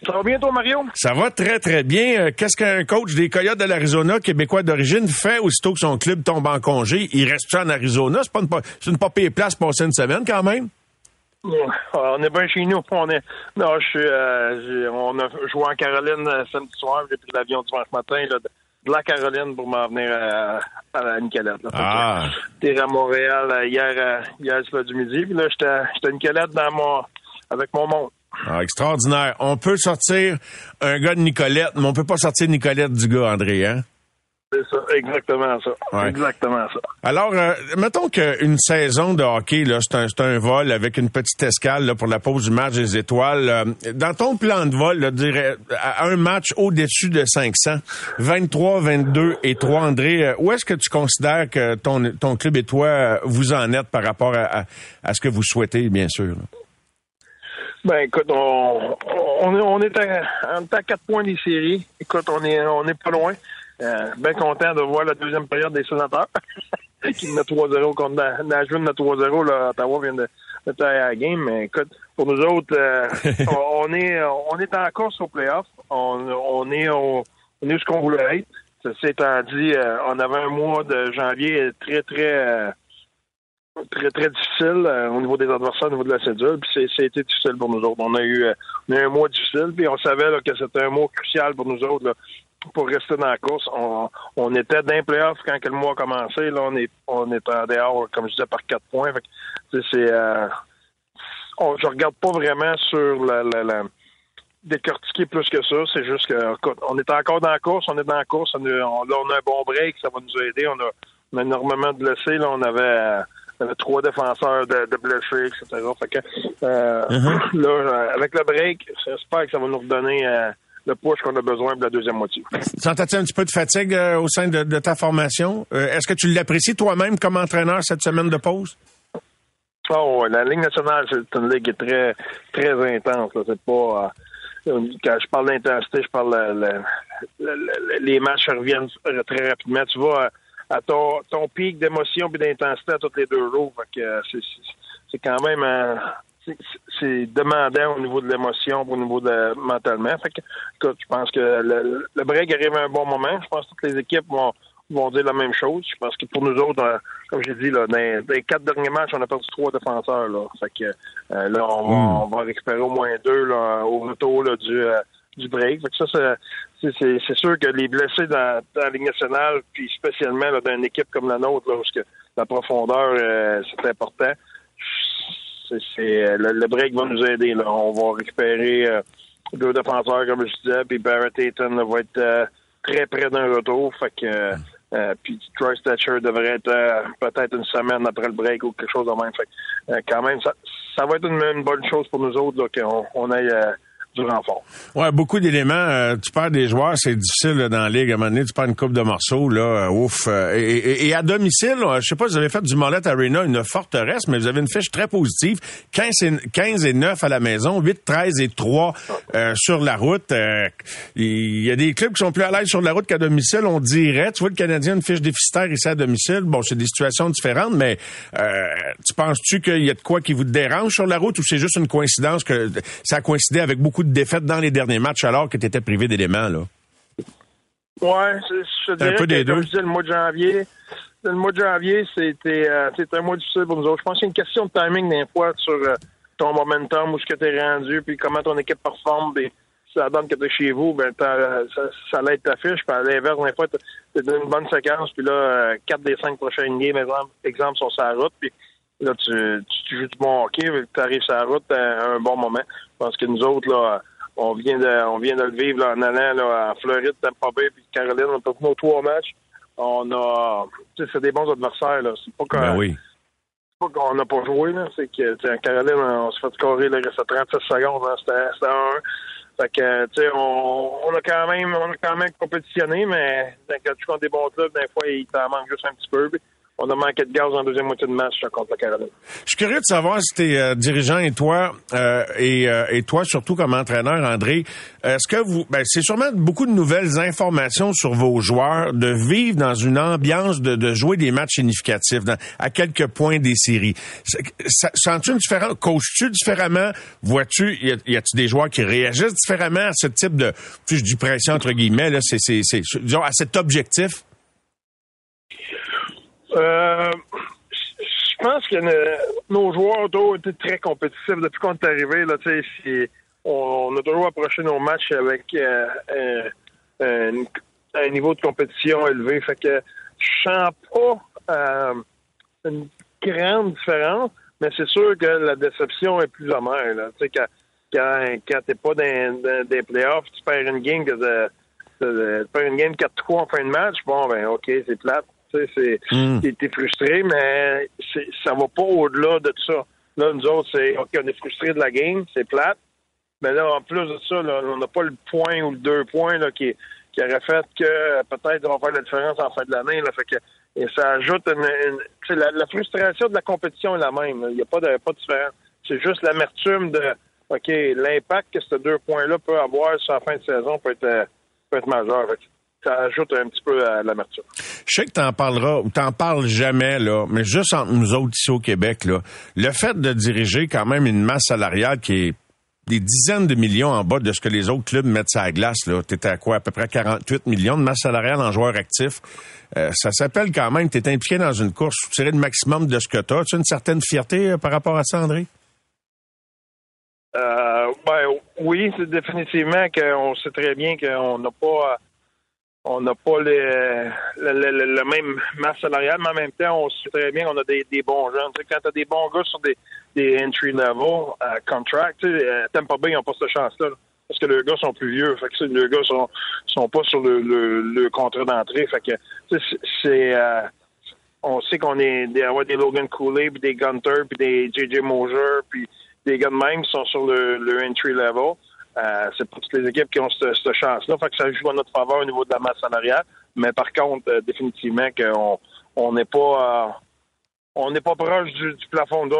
Ça va bien, toi, Mario? Ça va très, très bien. Euh, Qu'est-ce qu'un coach des Coyotes de l'Arizona, québécois d'origine, fait aussitôt que son club tombe en congé? Il reste en Arizona? C'est pas une, pas pire place pour passer une semaine quand même? On est bien chez nous. On est. Non, je suis. euh, on a joué en Caroline euh, samedi soir. J'ai pris l'avion dimanche matin là, de, la Caroline pour m'en venir à, à Nicolette. là. Ah. J'étais à Montréal euh, hier, euh, hier c'est du midi. Puis là, j'étais j'étais à Nicolette dans mon, avec mon monde. Ah, extraordinaire. On peut sortir un gars de Nicolette, mais on peut pas sortir Nicolette du gars, André, hein? C'est ça, exactement ça. Ouais. Exactement ça. Alors, euh, mettons qu'une saison de hockey, là, c'est un, vol avec une petite escale là, pour la pause du match des étoiles. Euh, dans ton plan de vol, là, dirais, à un match au-dessus de 500, 23, 22 et 3, André, euh, où est-ce que tu considères que ton, ton club et toi, vous en êtes par rapport à, à- à ce que vous souhaitez, bien sûr? là? Ben écoute, on, on, est- on est à, on est à quatre points des séries. Écoute, on est on est pas loin. Euh, bien content de voir la deuxième période des sénateurs. (laughs) qui met 3-0 contre Na- Nashville met 3-0. Là, Ottawa vient de, de tailler la game. Mais écoute, pour nous autres, euh, (laughs) on, est on est en course au playoff. On, on est au, on est où ce qu'on voulait être. Ceci étant dit, euh, on avait un mois de janvier très, très euh, très, très difficile euh, au niveau des adversaires, au niveau de la cédule. Puis c'est, été difficile pour nous autres. On a eu, euh, on a eu un mois difficile, puis on savait là, que c'était un mois crucial pour nous autres là, pour rester dans la course. On, on était d'un playoff quand le mois a commencé. Là, on est on est en dehors, comme je disais, par quatre points. Fait que, c'est euh, on, je regarde pas vraiment sur la, la, la décortiquer plus que ça. C'est juste que on est encore dans la course, on est dans la course. On a, là, on a un bon break, ça va nous aider. On a, on a énormément de blessés. Là, on avait trois défenseurs de, de blessés, etc. Fait que, euh, Uh-huh. là, avec le break, j'espère que ça va nous redonner euh, le push qu'on a besoin pour la deuxième moitié. Sentais-tu un petit peu de fatigue euh, au sein de, de ta formation? Euh, Est-ce que tu l'apprécies toi-même comme entraîneur cette semaine de pause? Oh, la Ligue nationale, c'est une ligue qui est très, très intense. C'est pas. euh, quand je parle d'intensité, je parle le- le- le- les matchs reviennent très rapidement. Tu vas à, à ton, ton pic d'émotion et d'intensité à tous les deux jours. C'est, quand même c'est, demandant au niveau de l'émotion, au niveau de mentalement. Fait que, écoute, je pense que le, le break arrive à un bon moment. Je pense que toutes les équipes vont vont dire la même chose. Je pense que pour nous autres, euh, comme j'ai dit, là, dans, les- dans les quatre derniers matchs, on a perdu trois défenseurs. Là. Fait que euh, là, on va, on va récupérer au moins deux là, au retour là, du, euh, du break. Fait que ça, c'est- sûr que les blessés dans, dans la Ligue nationale, puis spécialement là, dans une équipe comme la nôtre, là, où ce que la profondeur, euh, c'est important. C'est, euh, le, break va nous aider. Là. On va récupérer euh, deux défenseurs, comme je disais, puis Barrett Ayton va être euh, très près d'un retour. Fait que puis Troy Thatcher devrait être peut-être une semaine après le break ou quelque chose de même. Fait quand même, ça, ça va être une, bonne chose pour nous autres qu'on euh, du renfort. Ouais, beaucoup d'éléments. Euh, tu perds des joueurs, c'est difficile là, dans la ligue. À un moment donné, tu perds une coupe de morceaux, là, euh, ouf. Euh, et, et- et à domicile, là, je sais pas, vous avez fait du Mollet Arena une forteresse, mais vous avez une fiche très positive. 15 et, 15 et 9 à la maison, 8, 13 et 3 euh, sur la route. Euh, Il y a des clubs qui sont plus à l'aise sur la route qu'à domicile, on dirait. Tu vois, le Canadien une fiche déficitaire ici à domicile. Bon, c'est des situations différentes, mais euh, tu penses-tu qu'il y a de quoi qui vous dérange sur la route ou c'est juste une coïncidence que ça a coïncidé avec beaucoup de défaites dans les derniers matchs alors que tu étais privé d'éléments, là? Ouais, c'est- je Un peu que, des comme deux. je disais, le mois de janvier, le mois de janvier, c'était euh, c'était un mois difficile pour nous autres. Je pense que c'est une question de timing des fois sur euh, ton momentum, où ce que tu es rendu, puis comment ton équipe performe, puis si ça donne que tu es chez vous, ben t'as- ça, ça l'aide ta fiche. Puis à l'inverse, des fois, tu dans une bonne séquence, puis là, euh, quatre des cinq prochaines games, exemple, exemple sont sur la route, puis là, tu, tu, tu joues du bon hockey, tu arrives sur la route à un bon moment. Pense que nous autres, là, on vient de, on vient de le vivre là, en allant là, en Floride, Tampa Bay, puis Caroline. On a nos trois matchs. On a, tu sais, c'est des bons adversaires là. C'est pas qu'on, Ben oui. c'est pas qu'on n'a pas joué là. C'est que, tu sais, en Caroline, on se fait scorer le reste à 36 secondes. Hein, c'était, c'était un. Fait que, tu sais, on, on a quand même, on a quand même compétitionné, mais quand tu comptes des bons clubs, des fois, il t'en manque juste un petit peu. Puis on a manqué de gaz en deuxième moitié de match contre la Caroline. Je suis curieux de savoir si tes euh, dirigeants et toi, euh, et, euh, et toi surtout comme entraîneur, André, est-ce que vous, ben, c'est sûrement beaucoup de nouvelles informations sur vos joueurs, de vivre dans une ambiance de, de jouer des matchs significatifs, à quelques points des séries. Sens-tu une différence? Coaches-tu différemment? Vois-tu, y a-tu des joueurs qui réagissent différemment à ce type de, je dis pression entre guillemets, là, c'est, disons, à cet objectif? Euh, je pense que nos joueurs ont été très compétitifs depuis qu'on est arrivé. Là, on, on a toujours approché nos matchs avec euh, un, niveau de compétition élevé. Fait que je sens pas euh, une grande différence, mais c'est sûr que la déception est plus amère. Là. Quand, quand, quand t'es pas dans, dans des playoffs, tu perds une game de, de- tu perds une game 4-3 en fin de match, bon ben ok, c'est plate. Tu sais, c'est Mm. t'es- frustré, mais c'est- ça va pas au-delà de ça. Là, nous autres, c'est OK, on est frustré de la game, c'est plate. Mais là, en plus de ça, là, on n'a pas le point ou le deux points là, qui, qui aurait fait que peut-être on va faire la différence en fin de l'année. Là, fait que, et ça ajoute une, la, la frustration de la compétition est la même. Il n'y a pas de, pas de différence. C'est juste l'amertume de OK, l'impact que ces deux points-là peut avoir sur la fin de saison peut être, euh, peut être majeur. Fait ça ajoute un petit peu à l'amertume. Je sais que t'en parleras ou t'en parles jamais, là, mais juste entre nous autres ici au Québec, là, le fait de diriger quand même une masse salariale qui est des dizaines de millions en bas de ce que les autres clubs mettent sur la glace. Là. T'étais à quoi? À peu près 48 millions de masse salariale en joueurs actifs. Euh, ça s'appelle quand même, t'es impliqué dans une course, tirer le maximum de ce que t'as. Tu as une certaine fierté euh, par rapport à ça, André? Euh, ben, oui, c'est définitivement qu'on sait très bien qu'on n'a pas on n'a pas le, le, le, même masse salariale, mais en même temps, on sait très bien qu'on a des, des bons jeunes. Tu quand tu as des bons gars sur des, des entry-level uh, contracts, tu sais, euh, Tampa Bay, ils n'ont pas cette chance-là. parce que les gars sont plus vieux. Fait que les gars sont, sont pas sur le, le, le contrat d'entrée. Fait que c'est euh, on sait qu'on est des, des Logan Cooley, puis des Gunter, puis des JJ Moser, puis des gars de même qui sont sur le, le entry level. Euh, c'est pas toutes les équipes qui ont cette, chance-là. Fait que ça joue à notre faveur au niveau de la masse salariale. Mais par contre, euh, définitivement qu'on on n'est pas euh, on n'est pas proche du, du plafond d'eau.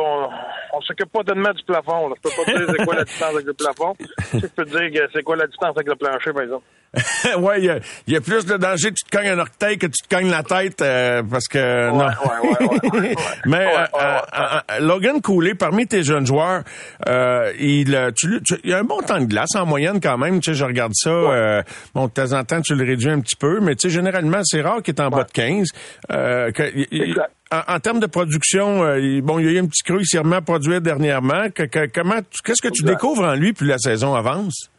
On, s'occupe pas tellement du plafond. Là. Je peux pas dire c'est quoi la distance avec le plafond. Je peux dire que c'est quoi la distance avec le plancher, par exemple. (laughs) ouais, il y, y, a plus de danger que tu te cognes un orteil que tu te cognes la tête euh, parce que ouais, non. Ouais, ouais, (laughs) Mais euh, euh, Logan Cooley, parmi tes jeunes joueurs, il, tu, tu, il a un bon temps de glace en moyenne quand même. Tu sais, je regarde ça. bon, de temps en temps, tu le réduis un petit peu, mais tu sais, généralement, c'est rare qu'il est en bas de 15. Que, il, en, en, termes de production, bon, il y a eu un petit creux, il s'est remis à produire dernièrement. Que, que, comment, qu'est-ce que tu découvres en lui plus la saison avance?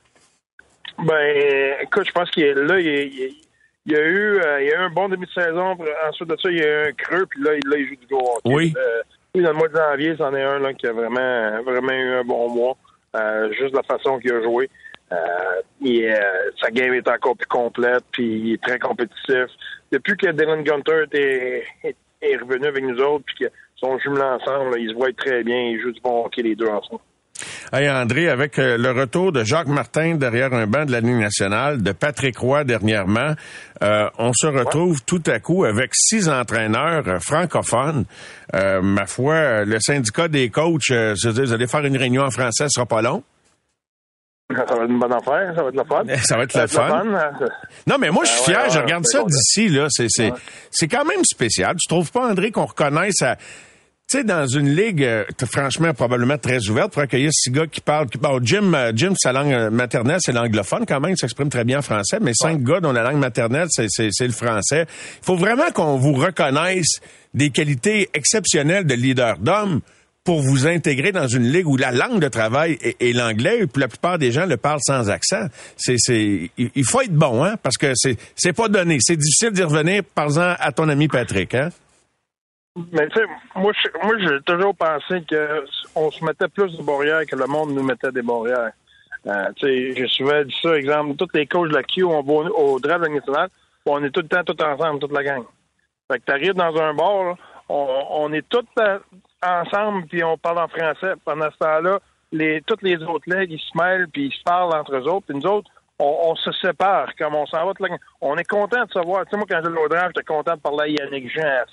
Ben, écoute, je pense qu'il est là, il, il, il, y a eu, euh, il y a eu un bon début de saison. Ensuite de ça, il y a eu un creux, puis là, là il joue du gros hockey. Oui. Euh, oui, dans le mois de janvier, c'en est un là, qui a vraiment, vraiment eu un bon mois. Euh, juste la façon qu'il a joué. Euh, sa game est encore plus complète, puis il est très compétitif. Depuis que Dylan Gunter est, est revenu avec nous autres, puis qu'ils sont jumelés ensemble, là, ils se voient très bien, ils jouent du bon hockey les deux ensemble. Hey André, avec euh, le retour de Jacques Martin derrière un banc de la Ligue nationale, de Patrick Roy dernièrement, euh, on se retrouve ouais. tout à coup avec six entraîneurs euh, francophones. Euh, ma foi, le syndicat des coachs, je veux dire, vous allez faire une réunion en français, ce sera pas long. Ça va être une bonne affaire, ça va être le fun. Ça va être le fun. fun. Non, mais moi, je suis fier, ouais, je regarde ça d'ici, là. C'est, c'est, c'est quand même spécial. Tu trouves pas, André, qu'on reconnaisse à tu sais, dans une ligue, euh, franchement, probablement très ouverte pour accueillir six gars qui parlent. Bon, Jim, euh, Jim, sa langue maternelle, c'est l'anglophone quand même, il s'exprime très bien en français, mais cinq gars dont la langue maternelle, c'est le français. Il faut vraiment qu'on vous reconnaisse des qualités exceptionnelles de leader d'homme pour vous intégrer dans une ligue où la langue de travail est, l'anglais et puis la plupart des gens le parlent sans accent. C'est, c'est, il faut être bon, hein, parce que c'est, c'est pas donné. C'est difficile d'y revenir. Parle-en à ton ami Patrick, hein. Mais tu sais, moi, moi j'ai toujours pensé que on se mettait plus de barrières que le monde nous mettait des barrières. Euh, j'ai souvent dit ça, exemple, tous les coachs de la Q, on va au, au draft national, on est tout le temps tout ensemble, toute la gang. Fait que t'arrives dans un bar, on, on, est tous ensemble, puis on parle en français. Pendant ce temps-là, les, toutes les autres legs, ils se mêlent, puis ils se parlent entre eux autres. Puis nous autres, on, on, se sépare, comme on s'en va. On est content de savoir. Tu sais, moi, quand au draft, j'étais content de parler à Yannick Jean,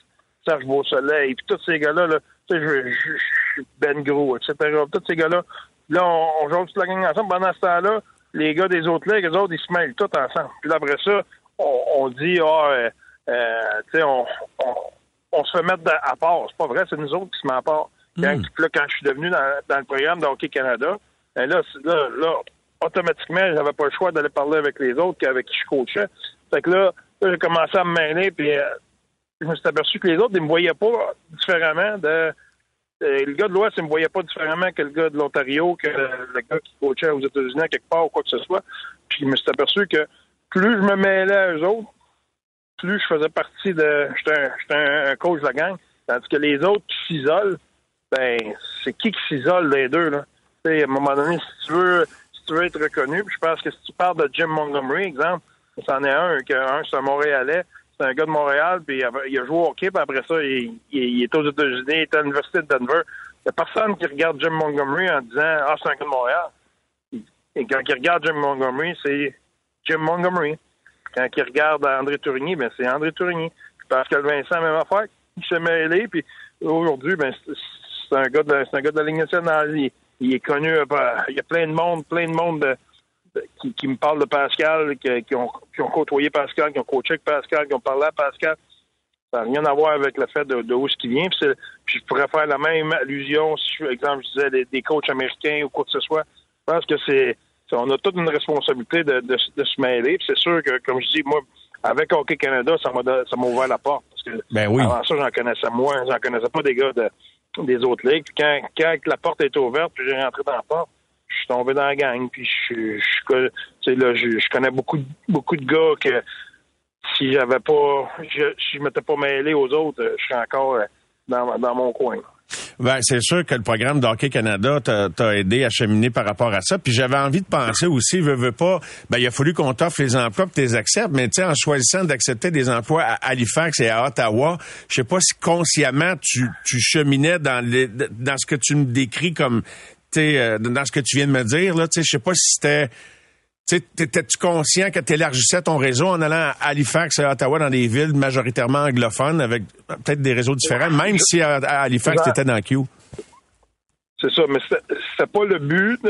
Serge Beausoleil, puis tous ces gars-là, là, tu sais, je, je, je, Ben Gros, etc. Tous ces gars-là, là, on, joue toute la gang ensemble. Pendant ce temps-là, les gars des autres ligues, les autres, ils se mêlent tous ensemble. Puis après ça, on, on dit, ah, euh, euh, tu sais, on, on, on, se fait mettre à part. C'est pas vrai, c'est nous autres qui se met à part. Quand, mm. là, quand je suis devenu dans, dans, le programme de Hockey Canada, ben là, là, là, automatiquement, j'avais pas le choix d'aller parler avec les autres qu'avec qui je coachais. Fait que là, là j'ai commencé à me mêler, puis euh, je me suis aperçu que les autres, ils me voyaient pas différemment de. Euh, le gars de l'Ouest, il me voyait pas différemment que le gars de l'Ontario, que le gars qui coachait aux États-Unis à quelque part ou quoi que ce soit. Puis je me suis aperçu que plus je me mêlais à eux autres, plus je faisais partie de. J'étais un, un, coach de la gang. Tandis que les autres qui s'isolent, ben, c'est qui qui s'isole les deux, là? T'sais, à un moment donné, si tu veux, si tu veux être reconnu, puis je pense que si tu parles de Jim Montgomery, exemple, c'en est un, qu'un, c'est un Montréalais, c'est un gars de Montréal, puis il a, joué au hockey, puis après ça, il, il, il est aux États-Unis, il est à l'Université de Denver. Il n'y a personne qui regarde Jim Montgomery en disant Ah, c'est un gars de Montréal. Et quand il regarde Jim Montgomery, c'est Jim Montgomery. Quand il regarde André Tourigny, ben c'est André Tourigny. Pascal Vincent, même affaire, il s'est mêlé, puis aujourd'hui, ben c'est un gars de c'est un gars de la. Il, est connu, il y a plein de monde, plein de monde de, qui, qui, me parlent de Pascal, qui, ont, qui ont côtoyé Pascal, qui ont coaché avec Pascal, qui ont parlé à Pascal. Ça n'a rien à voir avec le fait de, de où ce qui vient. Puis, puis, je pourrais faire la même allusion si, par exemple, je disais des, des, coachs américains ou quoi que ce soit. Je pense que c'est on a toute une responsabilité de, de, de se mêler. C'est sûr que, comme je dis, moi, avec Hockey Canada, ça m'a ouvert la porte. Parce que Ben oui. avant ça, j'en connaissais moins. J'en connaissais pas des gars de, des autres ligues. Puis quand, quand la porte est ouverte, puis j'ai rentré dans la porte, je suis tombé dans la gang. Puis je, je, je, tu sais, là, je, je connais beaucoup, de- beaucoup de gars que si j'avais pas, je, si je m'étais pas mêlé aux autres, je serais encore euh, dans, dans mon coin. Ben, c'est sûr que le programme d'Hockey Canada t'a aidé à cheminer par rapport à ça. Puis j'avais envie de penser aussi, veux, veux pas, ben, il a fallu qu'on t'offre les emplois puis tu acceptes, mais tu sais, en choisissant d'accepter des emplois à Halifax et à Ottawa, je sais pas si consciemment tu, cheminais dans, ce que tu me décris comme, tu euh, dans ce que tu viens de me dire, là, tu sais, je sais pas si c'était, t'étais-tu conscient que tu élargissais ton réseau en allant à Halifax et à Ottawa dans des villes majoritairement anglophones avec peut-être des réseaux différents, même si à, à Halifax Exact. t'étais dans Q? C'est ça, mais c'était pas le but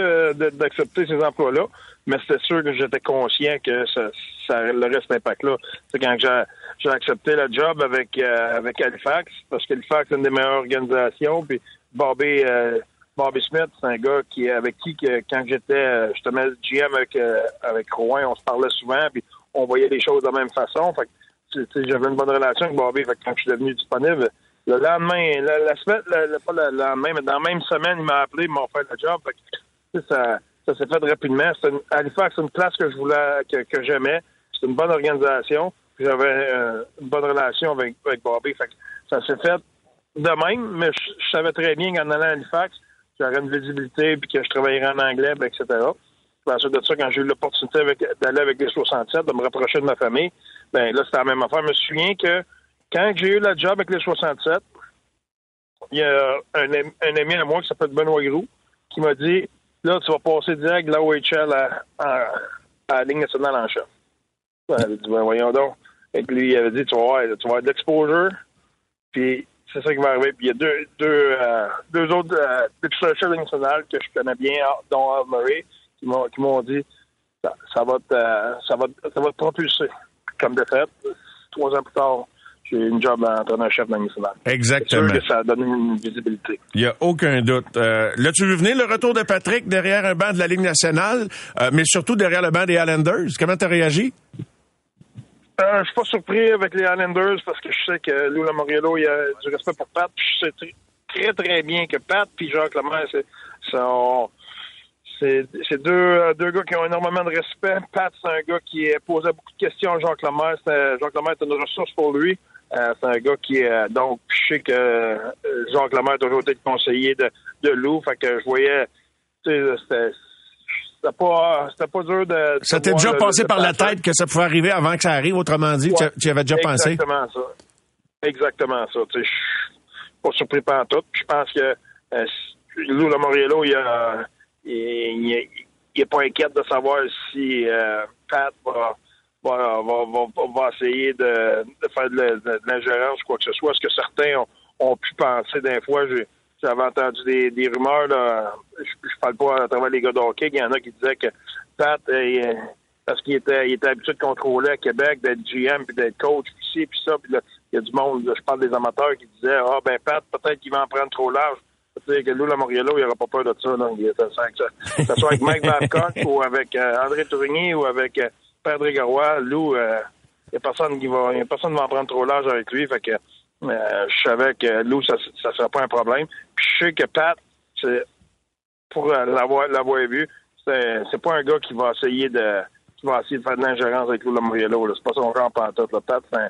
d'accepter ces emplois-là, mais c'était sûr que j'étais conscient que ça, ça aurait cet impact-là. C'est quand j'ai accepté le job avec euh, avec Halifax, parce qu'Halifax c'est une des meilleures organisations, puis Bobby euh, Bobby Smith, c'est un gars qui avec qui que, quand j'étais euh, justement GM avec euh, avec Rouen, on se parlait souvent, puis on voyait les choses de la même façon. Fait j'avais une bonne relation avec Bobby. Fait que quand je suis devenu disponible, le lendemain, la, la semaine, pas le lendemain, mais dans la même semaine, il m'a appelé, il m'a offert le job. Ça, ça s'est fait rapidement. Une, Halifax, c'est une place que je voulais, que, j'aimais. C'est une bonne organisation. J'avais euh, une bonne relation avec, avec Bobby. Fait que ça s'est fait de même, mais je, je savais très bien qu'en allant à Halifax, j'aurais une visibilité puis que je travaillerais en anglais, puis etc. Puis ensuite de ça, quand j'ai eu l'opportunité d'aller avec les 67, de me rapprocher de ma famille, ben là, c'était la même affaire. Je me souviens que quand j'ai eu le job avec les 67, il y a un, ami- à moi qui s'appelle Benoît Groux qui m'a dit Là, tu vas passer direct de la OHL à, à, à la Ligue nationale en chef. Ben, dit Ben, voyons donc. Et puis lui, il avait dit Tu vas avoir, tu vas avoir de l'exposure. Puis c'est ça qui va arriver. Puis il y a deux, deux, euh, deux autres euh, députés de la Ligue nationale que je connais bien, dont Al Murray, qui m'ont qui m'ont dit ça, ça va te, euh, ça va te- ça va te propulser. Comme de fait, trois ans plus tard, j'ai une job d'entraîneur-chef de la Ligue nationale. Exactement. C'est sûr que ça a donné une visibilité. Il n'y a aucun doute. Euh, là, tu veux venir le retour de Patrick derrière un banc de la Ligue nationale, euh, mais surtout derrière le banc des Islanders? Comment t'as réagi? Euh, je suis pas surpris avec les Islanders parce que je sais que Lou Lamoriello, il a du respect pour Pat. Je sais très, très, bien que Pat puis Jacques Lemaire, c'est c'est deux, euh, deux gars qui ont énormément de respect. Pat, c'est un gars qui euh, posait beaucoup de questions à Jacques Lemaire. C'est- Jacques Lemaire est une ressource pour lui. Euh, c'est un gars qui est donc je sais que euh, Jacques Lemaire a toujours été le conseiller de, de Lou. Fait que je voyais c'était pas c'était pas dur de. Ça t'est déjà passé par la tête que ça pouvait arriver avant que ça arrive, autrement dit? Tu, Ouais. tu y avais déjà pensé? Exactement ça. Exactement ça. Tu sais, Je suis pas surpris par tout. Je pense que euh, Lou Lamoriello, il a il, il, il est pas inquiète de savoir si euh, Pat va, va, va, essayer de, de faire de l'ingérence ou quoi que ce soit. Ce que certains ont, ont pu penser d'un fois. J'ai- J'avais entendu des, des rumeurs, là, je, je parle pas à travers les gars de hockey, il y en a qui disaient que Pat, euh, parce qu'il était, il était habitué de contrôler à Québec, d'être GM, puis d'être coach, puis ci, puis ça, puis là, il y a du monde, là, je parle des amateurs qui disaient, ah ben Pat, peut-être qu'il va en prendre trop large. Sais, que Lou Lamoriello, il n'aura pas peur de ça, là. Il, ça, ça, ça, que ce soit avec Mike (laughs) Babcock ou avec euh, André Tourigny ou avec euh, Garois, Lou, euh, il n'y a personne qui va, il y a personne qui va en prendre trop large avec lui, fait que euh, je savais que Lou, ça ne serait pas un problème. Puis je sais que Pat, pour euh, l'avoir l'avoir vu, c'est c'est pas un gars qui va essayer de qui va essayer de faire de l'ingérence avec Lou Lamoriello. C'est pas son genre pantoute. Pat, c'est un,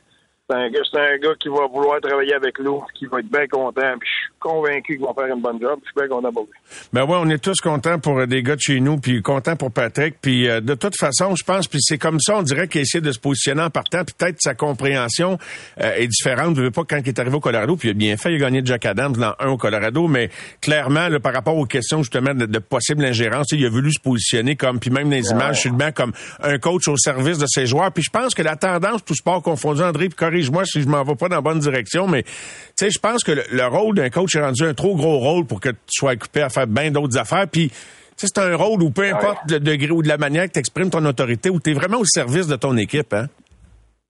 un, gars- c'est un gars qui va vouloir travailler avec Lou, qui va être bien content. Convaincu qu'ils vont faire une bonne job. Je suis bien content pour lui. Ben ouais, on est tous contents pour euh, des gars de chez nous, puis contents pour Patrick. Puis euh, de toute façon, je pense, puis c'est comme ça, on dirait qu'il essaie de se positionner en partant. Peut-être sa compréhension euh, est différente. Je veux pas quand il est arrivé au Colorado, puis il a bien fait, il a gagné Jack Adams dans un au Colorado, mais clairement, là, par rapport aux questions justement de, de possible ingérence, il a voulu se positionner comme, puis même les images le banc, comme un coach au service de ses joueurs. Puis je pense que la tendance, tout sport confondu, André, puis corrige-moi si je m'en vais pas dans la bonne direction, mais tu sais, je pense que le, le rôle d'un coach est rendu un trop gros rôle pour que tu sois occupé à faire bien d'autres affaires. Puis, c'est un rôle où peu importe le degré ou de la manière que tu exprimes ton autorité, où tu es vraiment au service de ton équipe, hein?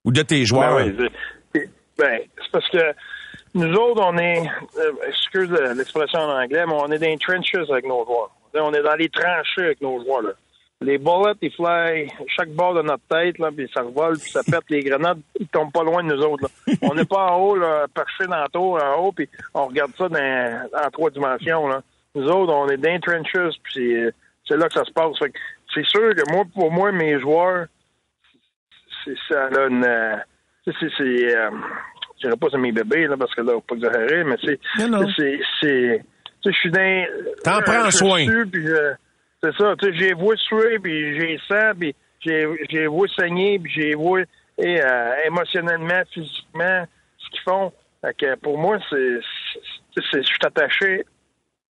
Ou de tes joueurs. Ben, oui, c'est- ben, c'est parce que nous autres, on est, euh, excuse l'expression en anglais, mais on est dans les trenches avec nos joueurs. on est dans les tranchées avec nos joueurs. Là. Les bullets, ils fly chaque bord de notre tête, là, puis ça revole, puis ça pète. Les grenades, ils tombent pas loin de nous autres. Là. On n'est pas en haut, là, perché dans la tour, en haut, puis on regarde ça dans, en trois dimensions. Là. Nous autres, on est dans les trenches, puis c'est, là que ça se passe. C'est sûr que moi, pour moi, mes joueurs, c'est ça là une... euh, c'est... euh, je dirais pas c'est mes bébés, là, parce que là, faut pas exagérer, mais c'est... C'est... c'est tu sais, je suis dans... T'en euh, prends soin. dessus, puis je- c'est ça, tu sais, j'ai vu suer, puis j'ai sang, puis j'ai j'ai vu saigner, puis j'ai vu et, euh, émotionnellement, physiquement, ce qu'ils font. Fait que pour moi, c'est, je suis attaché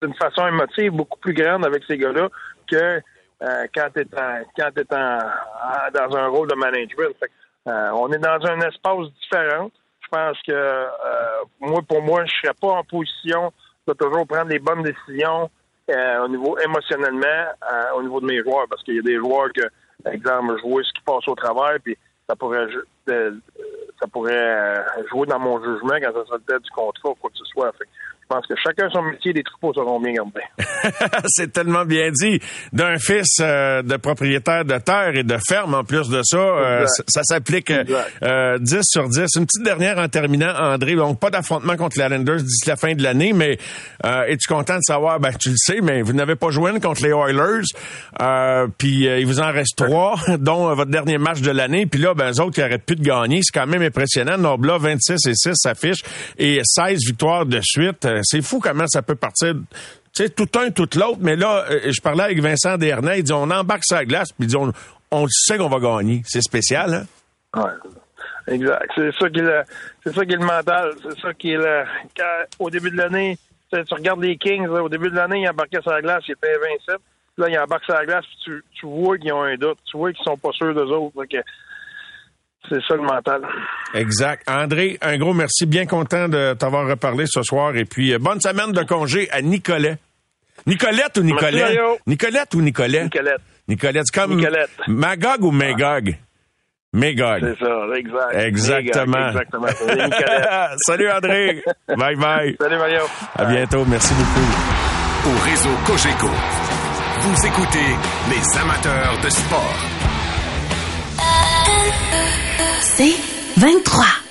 d'une façon émotive beaucoup plus grande avec ces gars-là que quand tu es, quand t'es en- dans un rôle de management. Fait que, euh, on est dans un espace différent. Je pense que euh, moi, pour moi, je serais pas en position de toujours prendre les bonnes décisions euh, au niveau émotionnellement, euh, au niveau de mes joueurs, parce qu'il y a des joueurs que, exemple, vois ce qui passe au travers, puis ça pourrait euh, ça pourrait euh, jouer dans mon jugement quand ça sera le temps du contrat ou quoi que ce soit. Fait pense que chacun son métier, les troupeaux seront bien gardés. (laughs) c'est tellement bien dit. D'un fils euh, de propriétaire de terre et de ferme, en plus de ça, euh, ça, ça s'applique euh, euh, 10 sur 10. Une petite dernière en terminant, André. Donc, pas d'affrontement contre les Islanders d'ici la fin de l'année, mais euh, es-tu content de savoir, ben, tu le sais, mais vous n'avez pas joué une contre les Oilers, euh, puis euh, il vous en reste trois, (laughs) dont euh, votre dernier match de l'année, puis là, ben, eux autres qui auraient pu de gagner, c'est quand même impressionnant. Nobla, 26 et 6 s'affiche, et 16 victoires de suite. Euh, C'est fou comment ça peut partir tu sais, tout un, tout l'autre, mais là, euh, je parlais avec Vincent Dernay, il dit, on embarque sur la glace, puis dit, on, on sait qu'on va gagner. C'est spécial, hein? Exact. C'est ça qui est le, c'est ça qui est le mental. C'est ça qui est le, au début de l'année, tu regardes les Kings, là, au début de l'année, ils embarquaient sur la glace, ils étaient invincibles. Là, ils embarquent sur la glace, puis tu, vois qu'ils ont un doute. Tu vois qu'ils sont pas sûrs d'eux autres. C'est ça le mental. Exact. André, un gros merci. Bien content de t'avoir reparlé ce soir. Et puis, euh, bonne semaine de congé à Nicolet. Nicolette ou Nicolet? Merci. Nicolette? Ou Nicolet? Nicolette. Nicolette. C'est comme Nicolette. Magog ou Magog? Magog. C'est ça, exact. Exactement. Exactement. (laughs) Salut, André. bye bye. Salut, Mario. À bientôt. Merci beaucoup. Au réseau Cogeco, vous écoutez les amateurs de sport. C'est 23.